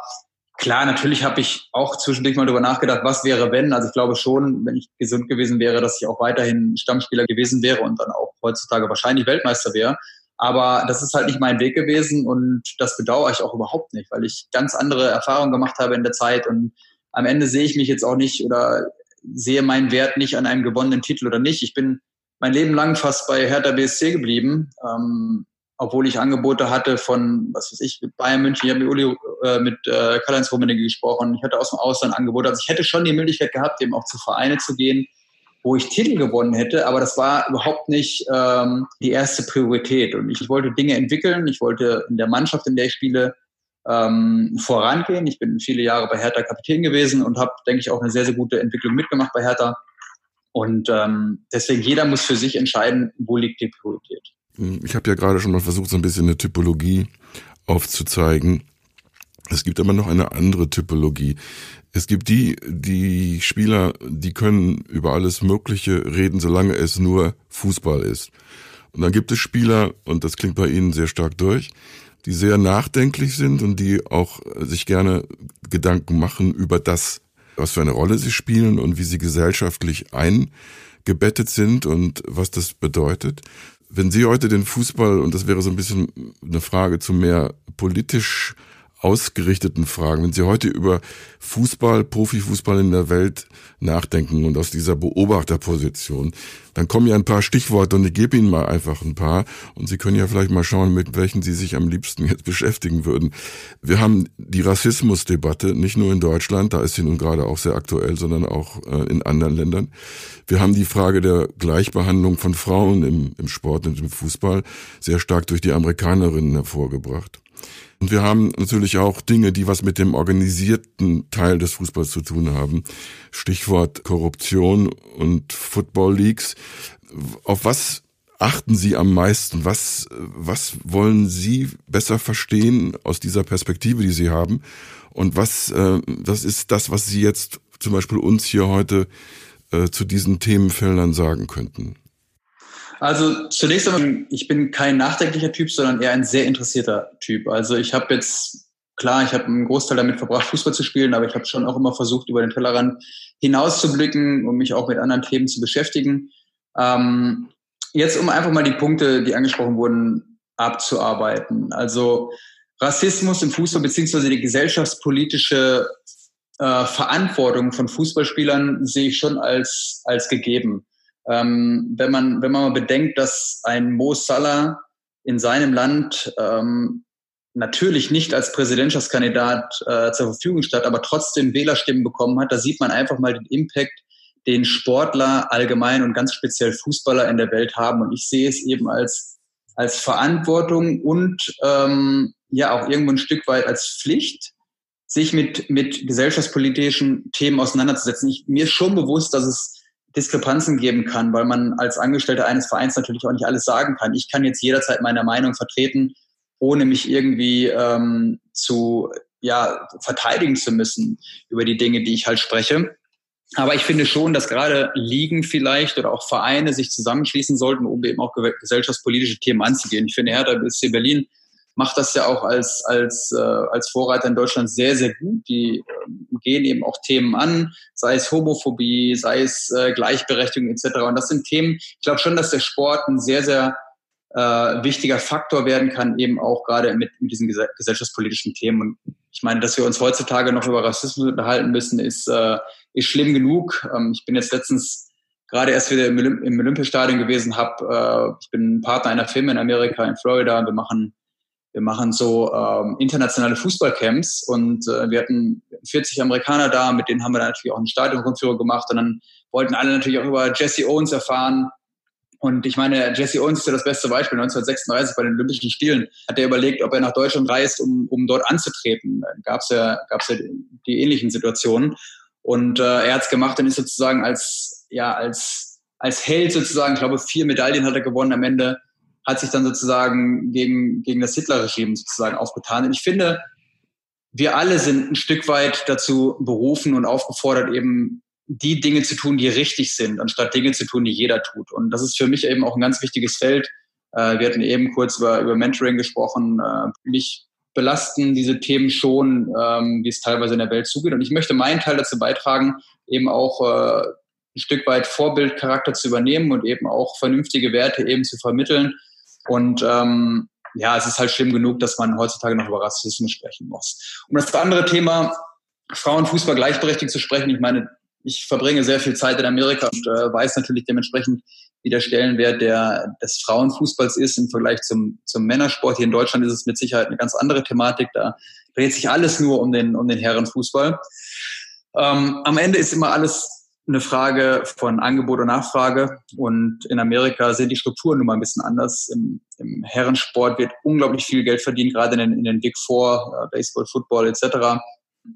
klar, natürlich habe ich auch zwischendurch mal darüber nachgedacht, was wäre, wenn. Also ich glaube schon, wenn ich gesund gewesen wäre, dass ich auch weiterhin Stammspieler gewesen wäre und dann auch heutzutage wahrscheinlich Weltmeister wäre. Aber das ist halt nicht mein Weg gewesen und das bedauere ich auch überhaupt nicht, weil ich ganz andere Erfahrungen gemacht habe in der Zeit und am Ende sehe ich mich jetzt auch nicht oder sehe meinen Wert nicht an einem gewonnenen Titel oder nicht. Ich bin mein Leben lang fast bei Hertha BSC geblieben, ähm, obwohl ich Angebote hatte von, was weiß ich, Bayern München, ich habe mit Uli, äh, mit äh, Karl-Heinz Rummenigge gesprochen, ich hatte aus dem Ausland Angebote, also ich hätte schon die Möglichkeit gehabt, eben auch zu Vereine zu gehen, wo ich Titel gewonnen hätte, aber das war überhaupt nicht ähm, die erste Priorität und ich, wollte Dinge entwickeln, ich wollte in der Mannschaft, in der ich spiele, ähm, vorangehen. Ich bin viele Jahre bei Hertha Kapitän gewesen und habe, denke ich, auch eine sehr, sehr gute Entwicklung mitgemacht bei Hertha. Und ähm, deswegen jeder muss für sich entscheiden, wo liegt die Priorität. Ich habe ja gerade schon mal versucht, so ein bisschen eine Typologie aufzuzeigen. Es gibt aber noch eine andere Typologie. Es gibt die, die Spieler, die können über alles Mögliche reden, solange es nur Fußball ist. Und dann gibt es Spieler, und das klingt bei Ihnen sehr stark durch, die sehr nachdenklich sind und die auch sich gerne Gedanken machen über das, was für eine Rolle sie spielen und wie sie gesellschaftlich eingebettet sind und was das bedeutet. Wenn Sie heute den Fußball, und das wäre so ein bisschen eine Frage zu mehr politisch ausgerichteten Fragen. Wenn Sie heute über Fußball, Profifußball in der Welt nachdenken und aus dieser Beobachterposition, dann kommen ja ein paar Stichworte und ich gebe Ihnen mal einfach ein paar und Sie können ja vielleicht mal schauen, mit welchen Sie sich am liebsten jetzt beschäftigen würden. Wir haben die Rassismusdebatte, nicht nur in Deutschland, da ist sie nun gerade auch sehr aktuell, sondern auch äh, in anderen Ländern. Wir haben die Frage der Gleichbehandlung von Frauen im, im Sport und im Fußball sehr stark durch die Amerikanerinnen hervorgebracht. Und wir haben natürlich auch Dinge, die was mit dem organisierten Teil des Fußballs zu tun haben. Stichwort Korruption und Football Leagues. Auf was achten Sie am meisten? Was, was wollen Sie besser verstehen aus dieser Perspektive, die Sie haben? Und was, äh, das ist das, was Sie jetzt zum Beispiel uns hier heute äh, zu diesen Themenfeldern sagen könnten? Also zunächst einmal, ich bin kein nachdenklicher Typ, sondern eher ein sehr interessierter Typ. Also ich habe jetzt, klar, ich habe einen Großteil damit verbracht, Fußball zu spielen, aber ich habe schon auch immer versucht, über den Tellerrand hinauszublicken und mich auch mit anderen Themen zu beschäftigen. Ähm, jetzt, um einfach mal die Punkte, die angesprochen wurden, abzuarbeiten. Also Rassismus im Fußball beziehungsweise die gesellschaftspolitische äh, Verantwortung von Fußballspielern sehe ich schon als, als gegeben. Ähm, wenn, man, wenn man mal bedenkt, dass ein Mo Salah in seinem Land ähm, natürlich nicht als Präsidentschaftskandidat äh, zur Verfügung stand, aber trotzdem Wählerstimmen bekommen hat, da sieht man einfach mal den Impact, den Sportler allgemein und ganz speziell Fußballer in der Welt haben. Und ich sehe es eben als, als Verantwortung und ähm, ja auch irgendwo ein Stück weit als Pflicht, sich mit, mit gesellschaftspolitischen Themen auseinanderzusetzen. Ich, mir ist schon bewusst, dass es Diskrepanzen geben kann, weil man als Angestellter eines Vereins natürlich auch nicht alles sagen kann. Ich kann jetzt jederzeit meine Meinung vertreten, ohne mich irgendwie ähm, zu ja, verteidigen zu müssen über die Dinge, die ich halt spreche. Aber ich finde schon, dass gerade Ligen vielleicht oder auch Vereine sich zusammenschließen sollten, um eben auch gesellschaftspolitische Themen anzugehen. Ich finde, Hertha BSC Berlin macht das ja auch als, als, äh, als Vorreiter in Deutschland sehr, sehr gut. Die äh, gehen eben auch Themen an, sei es Homophobie, sei es äh, Gleichberechtigung etc. Und das sind Themen, ich glaube schon, dass der Sport ein sehr, sehr äh, wichtiger Faktor werden kann, eben auch gerade mit, mit diesen gesellschaftspolitischen Themen. Und ich meine, dass wir uns heutzutage noch über Rassismus unterhalten müssen, ist, äh, ist schlimm genug. Ähm, ich bin jetzt letztens gerade erst wieder im, Olymp Olympiastadion gewesen, hab, äh, ich bin Partner einer Firma in Amerika, in Florida. Wir machen wir machen so ähm, internationale Fußballcamps und äh, wir hatten 40 Amerikaner da, mit denen haben wir dann natürlich auch einen Stadionrundführer gemacht und dann wollten alle natürlich auch über Jesse Owens erfahren. Und ich meine, Jesse Owens ist ja das beste Beispiel. 1936 bei den Olympischen Spielen hat er überlegt, ob er nach Deutschland reist, um, um dort anzutreten. Gab es ja, gab's ja die ähnlichen Situationen. Und äh, er hat es gemacht und ist sozusagen als, ja, als, als Held sozusagen, ich glaube, vier Medaillen hat er gewonnen am Ende hat sich dann sozusagen gegen, gegen das Hitler-Regime sozusagen aufgetan. Und ich finde, wir alle sind ein Stück weit dazu berufen und aufgefordert, eben die Dinge zu tun, die richtig sind, anstatt Dinge zu tun, die jeder tut. Und das ist für mich eben auch ein ganz wichtiges Feld. Äh, wir hatten eben kurz über, über Mentoring gesprochen. Äh, mich belasten diese Themen schon, ähm, wie es teilweise in der Welt zugeht. Und ich möchte meinen Teil dazu beitragen, eben auch äh, ein Stück weit Vorbildcharakter zu übernehmen und eben auch vernünftige Werte eben zu vermitteln, und ähm, ja, es ist halt schlimm genug, dass man heutzutage noch über Rassismus sprechen muss. Um das andere Thema Frauenfußball gleichberechtigt zu sprechen, ich meine, ich verbringe sehr viel Zeit in Amerika und äh, weiß natürlich dementsprechend, wie der Stellenwert der, des Frauenfußballs ist im Vergleich zum, zum Männersport. Hier in Deutschland ist es mit Sicherheit eine ganz andere Thematik. Da dreht sich alles nur um den, um den Herrenfußball. Ähm, am Ende ist immer alles eine Frage von Angebot und Nachfrage. Und in Amerika sind die Strukturen nun mal ein bisschen anders. Im, im Herrensport wird unglaublich viel Geld verdient, gerade in den, in den Big Four, äh, Baseball, Football etc.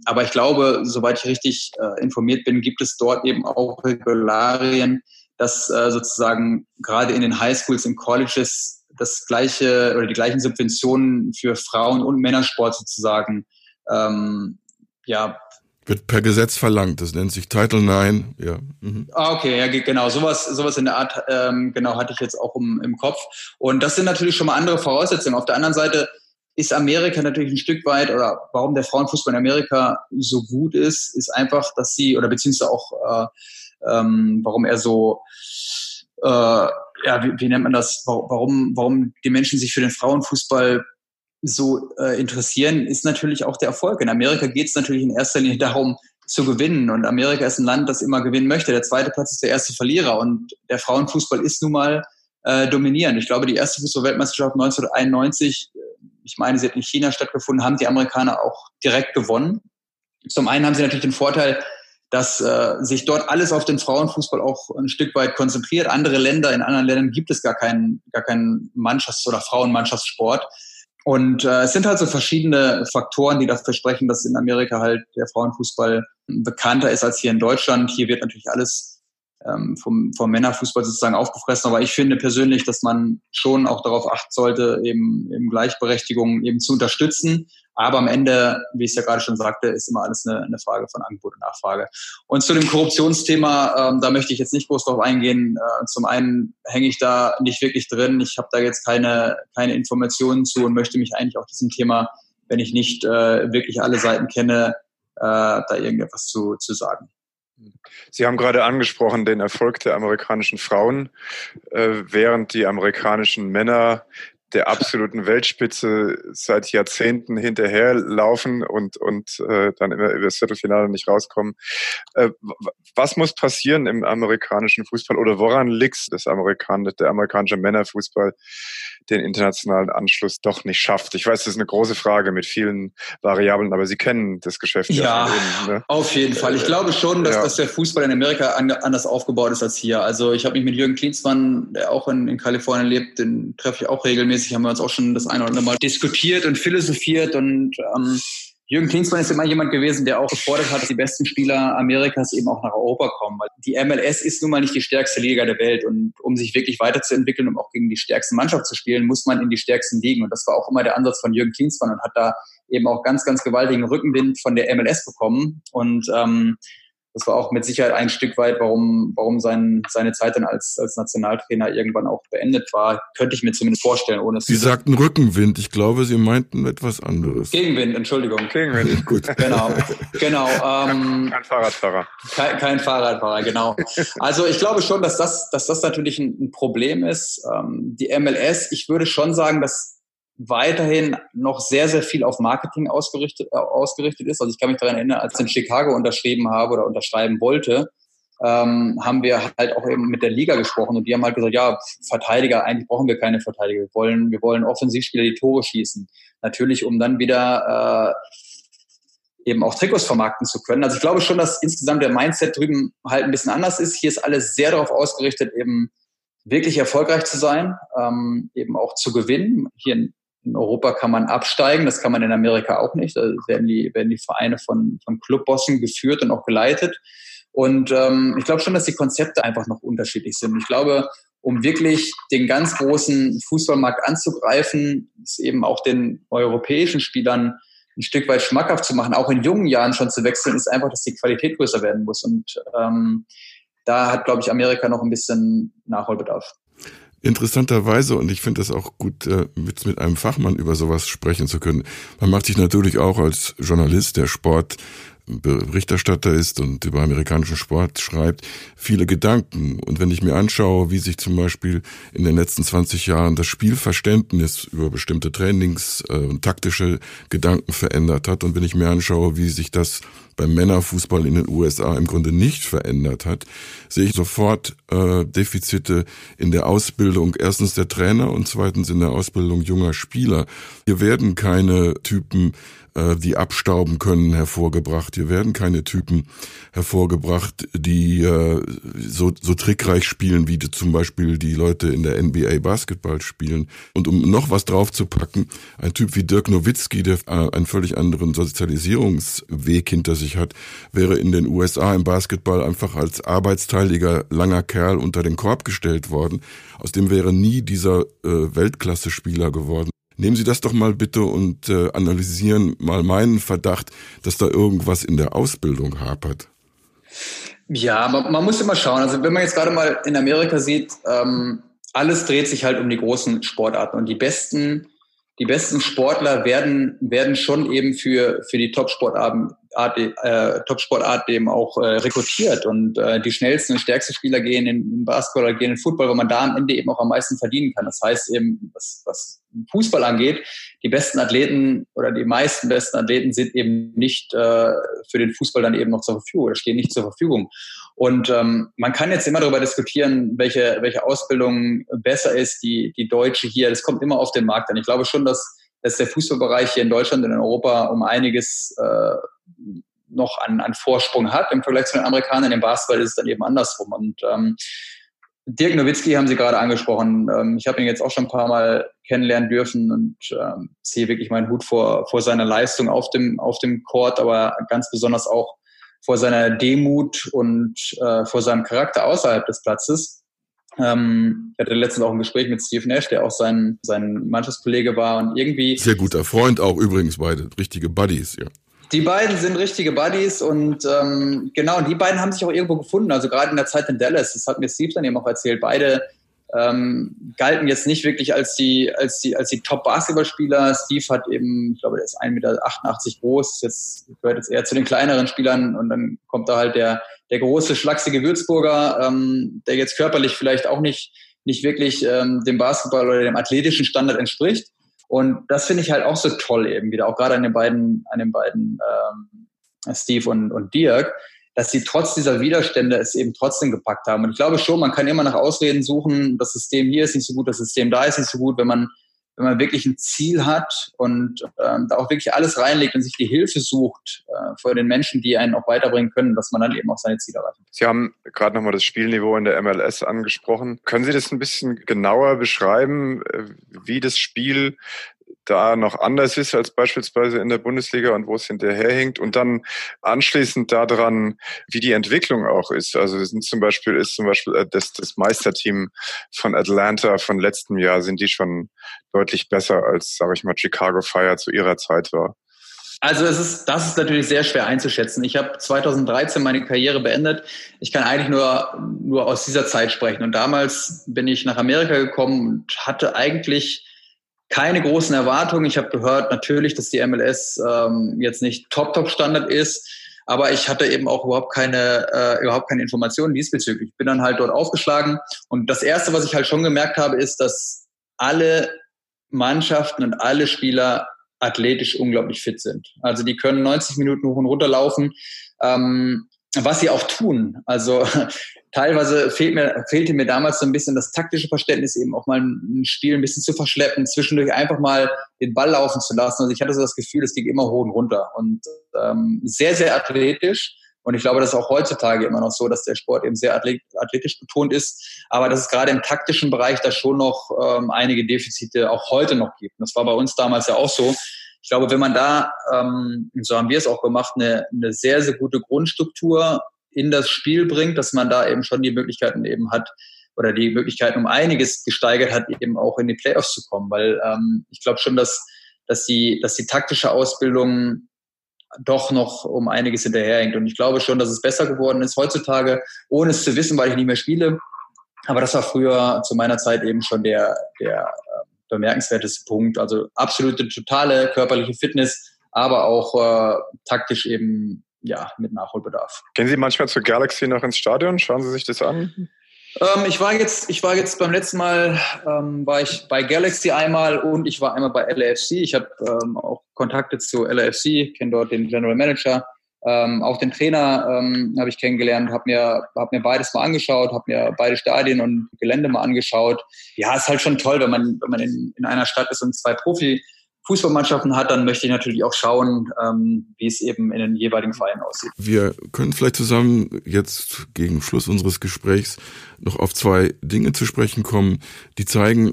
Aber ich glaube, soweit ich richtig äh, informiert bin, gibt es dort eben auch Regularien, dass äh, sozusagen gerade in den Highschools und Colleges das gleiche oder die gleichen Subventionen für Frauen- und Männersport sozusagen ähm, ja, wird per Gesetz verlangt. Das nennt sich Title IX. Ja. Mhm. Ah, okay, ja, genau. Sowas, sowas in der Art, ähm, genau, hatte ich jetzt auch im, im Kopf. Und das sind natürlich schon mal andere Voraussetzungen. Auf der anderen Seite ist Amerika natürlich ein Stück weit, oder warum der Frauenfußball in Amerika so gut ist, ist einfach, dass sie, oder beziehungsweise auch, äh, ähm, warum er so, äh, ja, wie, wie nennt man das, warum, warum die Menschen sich für den Frauenfußball so äh, interessieren, ist natürlich auch der Erfolg. In Amerika geht es natürlich in erster Linie darum, zu gewinnen. Und Amerika ist ein Land, das immer gewinnen möchte. Der zweite Platz ist der erste Verlierer. Und der Frauenfußball ist nun mal äh, dominierend. Ich glaube, die erste Fußball-Weltmeisterschaft 1991, äh, ich meine, sie hat in China stattgefunden, haben die Amerikaner auch direkt gewonnen. Zum einen haben sie natürlich den Vorteil, dass äh, sich dort alles auf den Frauenfußball auch ein Stück weit konzentriert. Andere Länder, in anderen Ländern gibt es gar keinen, gar keinen Mannschafts- oder Frauenmannschaftssport. Und äh, es sind halt so verschiedene Faktoren, die dafür sprechen, dass in Amerika halt der Frauenfußball bekannter ist als hier in Deutschland. Hier wird natürlich alles ähm, vom, vom Männerfußball sozusagen aufgefressen. Aber ich finde persönlich, dass man schon auch darauf achten sollte, eben, eben Gleichberechtigung eben zu unterstützen. Aber am Ende, wie ich es ja gerade schon sagte, ist immer alles eine, eine Frage von Angebot und Nachfrage. Und zu dem Korruptionsthema, ähm, da möchte ich jetzt nicht groß drauf eingehen. Äh, zum einen hänge ich da nicht wirklich drin. Ich habe da jetzt keine, keine Informationen zu und möchte mich eigentlich auch diesem Thema, wenn ich nicht äh, wirklich alle Seiten kenne, äh, da irgendetwas zu, zu sagen. Sie haben gerade angesprochen den Erfolg der amerikanischen Frauen, äh, während die amerikanischen Männer der absoluten Weltspitze seit Jahrzehnten hinterherlaufen und, und äh, dann immer über das Viertelfinale nicht rauskommen. Äh, was muss passieren im amerikanischen Fußball oder woran liegt das Amerikan der amerikanische Männerfußball den internationalen Anschluss doch nicht schafft? Ich weiß, das ist eine große Frage mit vielen Variablen, aber Sie kennen das Geschäft ja, ja eben, ne? auf jeden Fall. Ich glaube schon, dass, ja. dass der Fußball in Amerika anders aufgebaut ist als hier. Also ich habe mich mit Jürgen Klinsmann, der auch in, in Kalifornien lebt, den treffe ich auch regelmäßig, haben wir uns auch schon das eine oder andere Mal diskutiert und philosophiert und ähm, Jürgen Klinsmann ist immer jemand gewesen, der auch gefordert hat, dass die besten Spieler Amerikas eben auch nach Europa kommen. Weil die MLS ist nun mal nicht die stärkste Liga der Welt. Und um sich wirklich weiterzuentwickeln, um auch gegen die stärkste Mannschaft zu spielen, muss man in die stärksten liegen. Und das war auch immer der Ansatz von Jürgen Klinsmann und hat da eben auch ganz, ganz gewaltigen Rückenwind von der MLS bekommen. Und ähm, das war auch mit Sicherheit ein Stück weit, warum, warum sein, seine Zeit dann als, als Nationaltrainer irgendwann auch beendet war. Könnte ich mir zumindest vorstellen, ohne Sie sagten Rückenwind. Ich glaube, Sie meinten etwas anderes. Gegenwind, Entschuldigung. Gegenwind. Gut. Genau. genau ähm, kein Fahrradfahrer. Kein, kein Fahrradfahrer, genau. Also ich glaube schon, dass das, dass das natürlich ein, ein Problem ist. Ähm, die MLS, ich würde schon sagen, dass weiterhin noch sehr, sehr viel auf Marketing ausgerichtet, äh, ausgerichtet ist. Also ich kann mich daran erinnern, als ich in Chicago unterschrieben habe oder unterschreiben wollte, ähm, haben wir halt auch eben mit der Liga gesprochen und die haben halt gesagt, ja, Verteidiger, eigentlich brauchen wir keine Verteidiger. Wir wollen, wir wollen Offensivspieler, die Tore schießen. Natürlich, um dann wieder äh, eben auch Trikots vermarkten zu können. Also ich glaube schon, dass insgesamt der Mindset drüben halt ein bisschen anders ist. Hier ist alles sehr darauf ausgerichtet, eben wirklich erfolgreich zu sein, ähm, eben auch zu gewinnen. Hier in Europa kann man absteigen, das kann man in Amerika auch nicht. Da werden die, werden die Vereine von, von Clubbossen geführt und auch geleitet. Und ähm, ich glaube schon, dass die Konzepte einfach noch unterschiedlich sind. Ich glaube, um wirklich den ganz großen Fußballmarkt anzugreifen, ist eben auch den europäischen Spielern ein Stück weit schmackhaft zu machen, auch in jungen Jahren schon zu wechseln, ist einfach, dass die Qualität größer werden muss. Und ähm, da hat, glaube ich, Amerika noch ein bisschen Nachholbedarf. Interessanterweise, und ich finde das auch gut, äh, mit, mit einem Fachmann über sowas sprechen zu können. Man macht sich natürlich auch als Journalist, der Sport Berichterstatter ist und über amerikanischen Sport schreibt, viele Gedanken. Und wenn ich mir anschaue, wie sich zum Beispiel in den letzten 20 Jahren das Spielverständnis über bestimmte Trainings äh, und taktische Gedanken verändert hat und wenn ich mir anschaue, wie sich das beim Männerfußball in den USA im Grunde nicht verändert hat, sehe ich sofort äh, Defizite in der Ausbildung erstens der Trainer und zweitens in der Ausbildung junger Spieler. Hier werden keine Typen äh, die abstauben können, hervorgebracht. Hier werden keine Typen hervorgebracht, die äh, so, so trickreich spielen, wie zum Beispiel die Leute in der NBA Basketball spielen. Und um noch was draufzupacken, ein Typ wie Dirk Nowitzki, der äh, einen völlig anderen Sozialisierungsweg hinter sich hat, wäre in den USA im Basketball einfach als arbeitsteiliger langer Kerl unter den Korb gestellt worden. Aus dem wäre nie dieser äh, Weltklasse-Spieler geworden. Nehmen Sie das doch mal bitte und äh, analysieren mal meinen Verdacht, dass da irgendwas in der Ausbildung hapert. Ja, man, man muss immer schauen. Also wenn man jetzt gerade mal in Amerika sieht, ähm, alles dreht sich halt um die großen Sportarten und die besten, die besten Sportler werden, werden schon eben für, für die Top-Sportarten Art, äh, Top-Sportart eben auch äh, rekrutiert und äh, die schnellsten und stärksten Spieler gehen in, Basketball oder gehen in Football, weil man da am Ende eben auch am meisten verdienen kann. Das heißt eben, was, was Fußball angeht, die besten Athleten oder die meisten besten Athleten sind eben nicht äh, für den Fußball dann eben noch zur Verfügung oder stehen nicht zur Verfügung. Und ähm, man kann jetzt immer darüber diskutieren, welche, welche Ausbildung besser ist, die, die deutsche hier. Das kommt immer auf den Markt an. Ich glaube schon, dass, dass der Fußballbereich hier in Deutschland und in Europa um einiges äh, noch an, an Vorsprung hat im Vergleich zu den Amerikanern. Im Basketball ist es dann eben andersrum. Und ähm, Dirk Nowitzki haben Sie gerade angesprochen. Ähm, ich habe ihn jetzt auch schon ein paar Mal kennenlernen dürfen und ähm, ziehe wirklich meinen Hut vor, vor seiner Leistung auf dem, auf dem Court, aber ganz besonders auch vor seiner Demut und äh, vor seinem Charakter außerhalb des Platzes. Ähm, ich hatte letztens auch ein Gespräch mit Steve Nash, der auch sein, sein Mannschaftskollege war und irgendwie. Sehr guter Freund auch übrigens beide, richtige Buddies, ja. Die beiden sind richtige Buddies und ähm, genau, die beiden haben sich auch irgendwo gefunden. Also gerade in der Zeit in Dallas, das hat mir Steve dann eben auch erzählt, beide ähm, galten jetzt nicht wirklich als die, als die, als die Top-Basketballspieler. Steve hat eben, ich glaube, der ist 1,88 Meter groß, jetzt gehört jetzt eher zu den kleineren Spielern und dann kommt da halt der, der große, schlachsige Würzburger, ähm, der jetzt körperlich vielleicht auch nicht, nicht wirklich ähm, dem Basketball oder dem athletischen Standard entspricht. Und das finde ich halt auch so toll eben wieder, auch gerade an den beiden, an den beiden ähm, Steve und, und Dirk, dass sie trotz dieser Widerstände es eben trotzdem gepackt haben. Und ich glaube schon, man kann immer nach Ausreden suchen, das System hier ist nicht so gut, das System da ist nicht so gut, wenn man wenn man wirklich ein Ziel hat und ähm, da auch wirklich alles reinlegt und sich die Hilfe sucht äh, vor den Menschen, die einen auch weiterbringen können, dass man dann eben auch seine Ziele erreicht. Sie haben gerade nochmal das Spielniveau in der MLS angesprochen. Können Sie das ein bisschen genauer beschreiben, äh, wie das Spiel da noch anders ist als beispielsweise in der Bundesliga und wo es hinterherhinkt und dann anschließend daran, wie die Entwicklung auch ist. Also sind zum Beispiel ist zum Beispiel äh, das, das Meisterteam von Atlanta von letztem Jahr sind die schon deutlich besser als, sage ich mal, Chicago Fire zu ihrer Zeit war. Also es ist, das ist natürlich sehr schwer einzuschätzen. Ich habe 2013 meine Karriere beendet. Ich kann eigentlich nur, nur aus dieser Zeit sprechen. Und damals bin ich nach Amerika gekommen und hatte eigentlich keine großen Erwartungen. Ich habe gehört natürlich, dass die MLS ähm, jetzt nicht Top-Top-Standard ist, aber ich hatte eben auch überhaupt keine, äh, überhaupt keine Informationen diesbezüglich. Ich bin dann halt dort aufgeschlagen und das Erste, was ich halt schon gemerkt habe, ist, dass alle Mannschaften und alle Spieler athletisch unglaublich fit sind. Also die können 90 Minuten hoch und runter laufen. Ähm, was sie auch tun. Also teilweise fehlt mir, fehlte mir damals so ein bisschen das taktische Verständnis, eben auch mal ein Spiel ein bisschen zu verschleppen, zwischendurch einfach mal den Ball laufen zu lassen. Also ich hatte so das Gefühl, es ging immer hoch und runter und ähm, sehr, sehr athletisch. Und ich glaube, das ist auch heutzutage immer noch so, dass der Sport eben sehr athletisch betont ist. Aber dass es gerade im taktischen Bereich da schon noch ähm, einige Defizite auch heute noch gibt. Und das war bei uns damals ja auch so ich glaube, wenn man da, ähm, so haben wir es auch gemacht, eine, eine sehr, sehr gute Grundstruktur in das Spiel bringt, dass man da eben schon die Möglichkeiten eben hat oder die Möglichkeiten um einiges gesteigert hat, eben auch in die Playoffs zu kommen. Weil ähm, ich glaube schon, dass, dass, die, dass die taktische Ausbildung doch noch um einiges hinterherhängt. Und ich glaube schon, dass es besser geworden ist heutzutage, ohne es zu wissen, weil ich nicht mehr spiele. Aber das war früher zu meiner Zeit eben schon der, der bemerkenswerteste Punkt. Also absolute totale körperliche Fitness, aber auch äh, taktisch eben ja mit Nachholbedarf. Gehen Sie manchmal zur Galaxy noch ins Stadion? Schauen Sie sich das an? Ähm, ich war jetzt, ich war jetzt beim letzten Mal ähm, war ich bei Galaxy einmal und ich war einmal bei LAFC. Ich habe ähm, auch Kontakte zu LAFC, kenne dort den General Manager ähm, auch den Trainer ähm, habe ich kennengelernt, habe mir, hab mir beides mal angeschaut, habe mir beide Stadien und Gelände mal angeschaut. Ja, ist halt schon toll, wenn man, wenn man in, in einer Stadt ist und zwei Profi, Fußballmannschaften hat, dann möchte ich natürlich auch schauen, ähm, wie es eben in den jeweiligen Vereinen aussieht. Wir können vielleicht zusammen jetzt gegen Schluss unseres Gesprächs noch auf zwei Dinge zu sprechen kommen, die zeigen,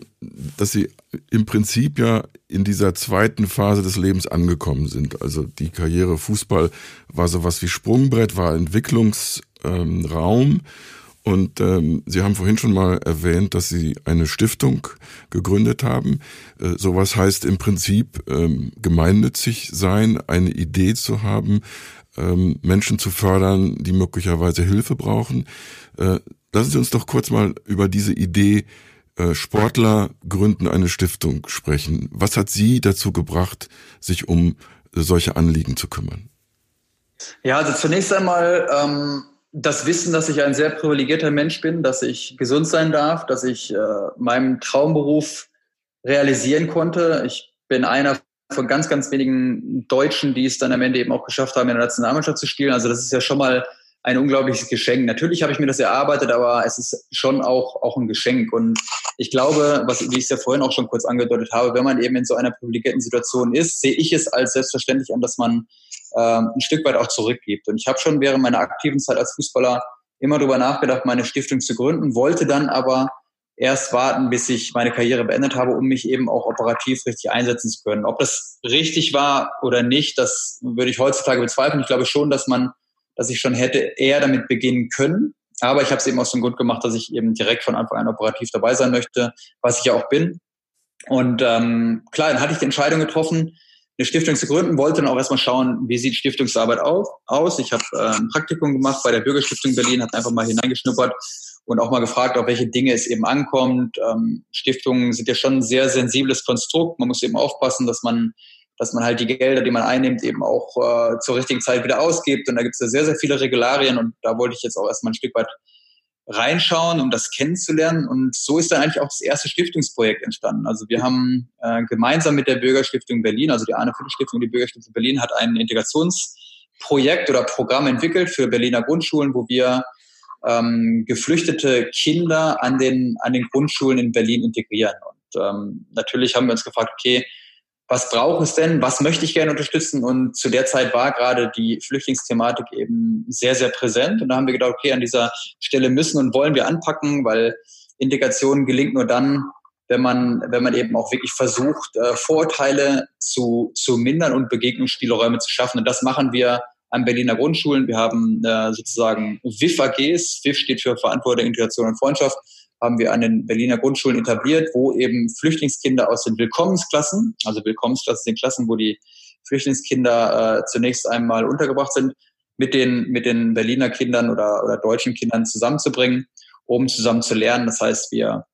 dass Sie im Prinzip ja in dieser zweiten Phase des Lebens angekommen sind. Also die Karriere Fußball war sowas wie Sprungbrett, war Entwicklungsraum. Ähm, und ähm, Sie haben vorhin schon mal erwähnt, dass Sie eine Stiftung gegründet haben. Äh, sowas heißt im Prinzip ähm, gemeinnützig sein, eine Idee zu haben, ähm, Menschen zu fördern, die möglicherweise Hilfe brauchen. Äh, lassen Sie uns doch kurz mal über diese Idee äh, Sportler gründen eine Stiftung sprechen. Was hat Sie dazu gebracht, sich um solche Anliegen zu kümmern? Ja, also zunächst einmal ähm das Wissen, dass ich ein sehr privilegierter Mensch bin, dass ich gesund sein darf, dass ich äh, meinen Traumberuf realisieren konnte. Ich bin einer von ganz, ganz wenigen Deutschen, die es dann am Ende eben auch geschafft haben, in der Nationalmannschaft zu spielen. Also das ist ja schon mal ein unglaubliches Geschenk. Natürlich habe ich mir das erarbeitet, aber es ist schon auch, auch ein Geschenk. Und ich glaube, was, wie ich es ja vorhin auch schon kurz angedeutet habe, wenn man eben in so einer privilegierten Situation ist, sehe ich es als selbstverständlich an, dass man ähm, ein Stück weit auch zurückgibt. Und ich habe schon während meiner aktiven Zeit als Fußballer immer darüber nachgedacht, meine Stiftung zu gründen, wollte dann aber erst warten, bis ich meine Karriere beendet habe, um mich eben auch operativ richtig einsetzen zu können. Ob das richtig war oder nicht, das würde ich heutzutage bezweifeln. Ich glaube schon, dass man, dass ich schon hätte eher damit beginnen können. Aber ich habe es eben aus dem Grund gemacht, dass ich eben direkt von Anfang an operativ dabei sein möchte, was ich ja auch bin. Und ähm, klar, dann hatte ich die Entscheidung getroffen, eine Stiftung zu gründen, wollte dann auch erstmal schauen, wie sieht Stiftungsarbeit auf, aus. Ich habe äh, ein Praktikum gemacht bei der Bürgerstiftung Berlin, habe einfach mal hineingeschnuppert und auch mal gefragt, auf welche Dinge es eben ankommt. Ähm, Stiftungen sind ja schon ein sehr sensibles Konstrukt. Man muss eben aufpassen, dass man, dass man halt die Gelder, die man einnimmt, eben auch äh, zur richtigen Zeit wieder ausgibt. Und da gibt es ja sehr, sehr viele Regularien und da wollte ich jetzt auch erstmal ein Stück weit reinschauen, um das kennenzulernen. Und so ist dann eigentlich auch das erste Stiftungsprojekt entstanden. Also wir haben äh, gemeinsam mit der Bürgerstiftung Berlin, also die Arne Viertel Stiftung, die Bürgerstiftung Berlin hat ein Integrationsprojekt oder Programm entwickelt für Berliner Grundschulen, wo wir ähm, geflüchtete Kinder an den, an den Grundschulen in Berlin integrieren. Und ähm, natürlich haben wir uns gefragt, okay, was braucht es denn, was möchte ich gerne unterstützen? Und zu der Zeit war gerade die Flüchtlingsthematik eben sehr, sehr präsent. Und da haben wir gedacht, okay, an dieser Stelle müssen und wollen wir anpacken, weil Integration gelingt nur dann, wenn man, wenn man eben auch wirklich versucht, äh, Vorurteile zu, zu mindern und Begegnungsspielräume zu schaffen. Und das machen wir an Berliner Grundschulen. Wir haben äh, sozusagen WIF-AGs. WIF steht für Verantwortung, Integration und Freundschaft haben wir an den Berliner Grundschulen etabliert, wo eben Flüchtlingskinder aus den Willkommensklassen, also Willkommensklassen sind Klassen, wo die Flüchtlingskinder äh, zunächst einmal untergebracht sind, mit den, mit den Berliner Kindern oder, oder deutschen Kindern zusammenzubringen, um zusammen zu lernen. Das heißt, wir,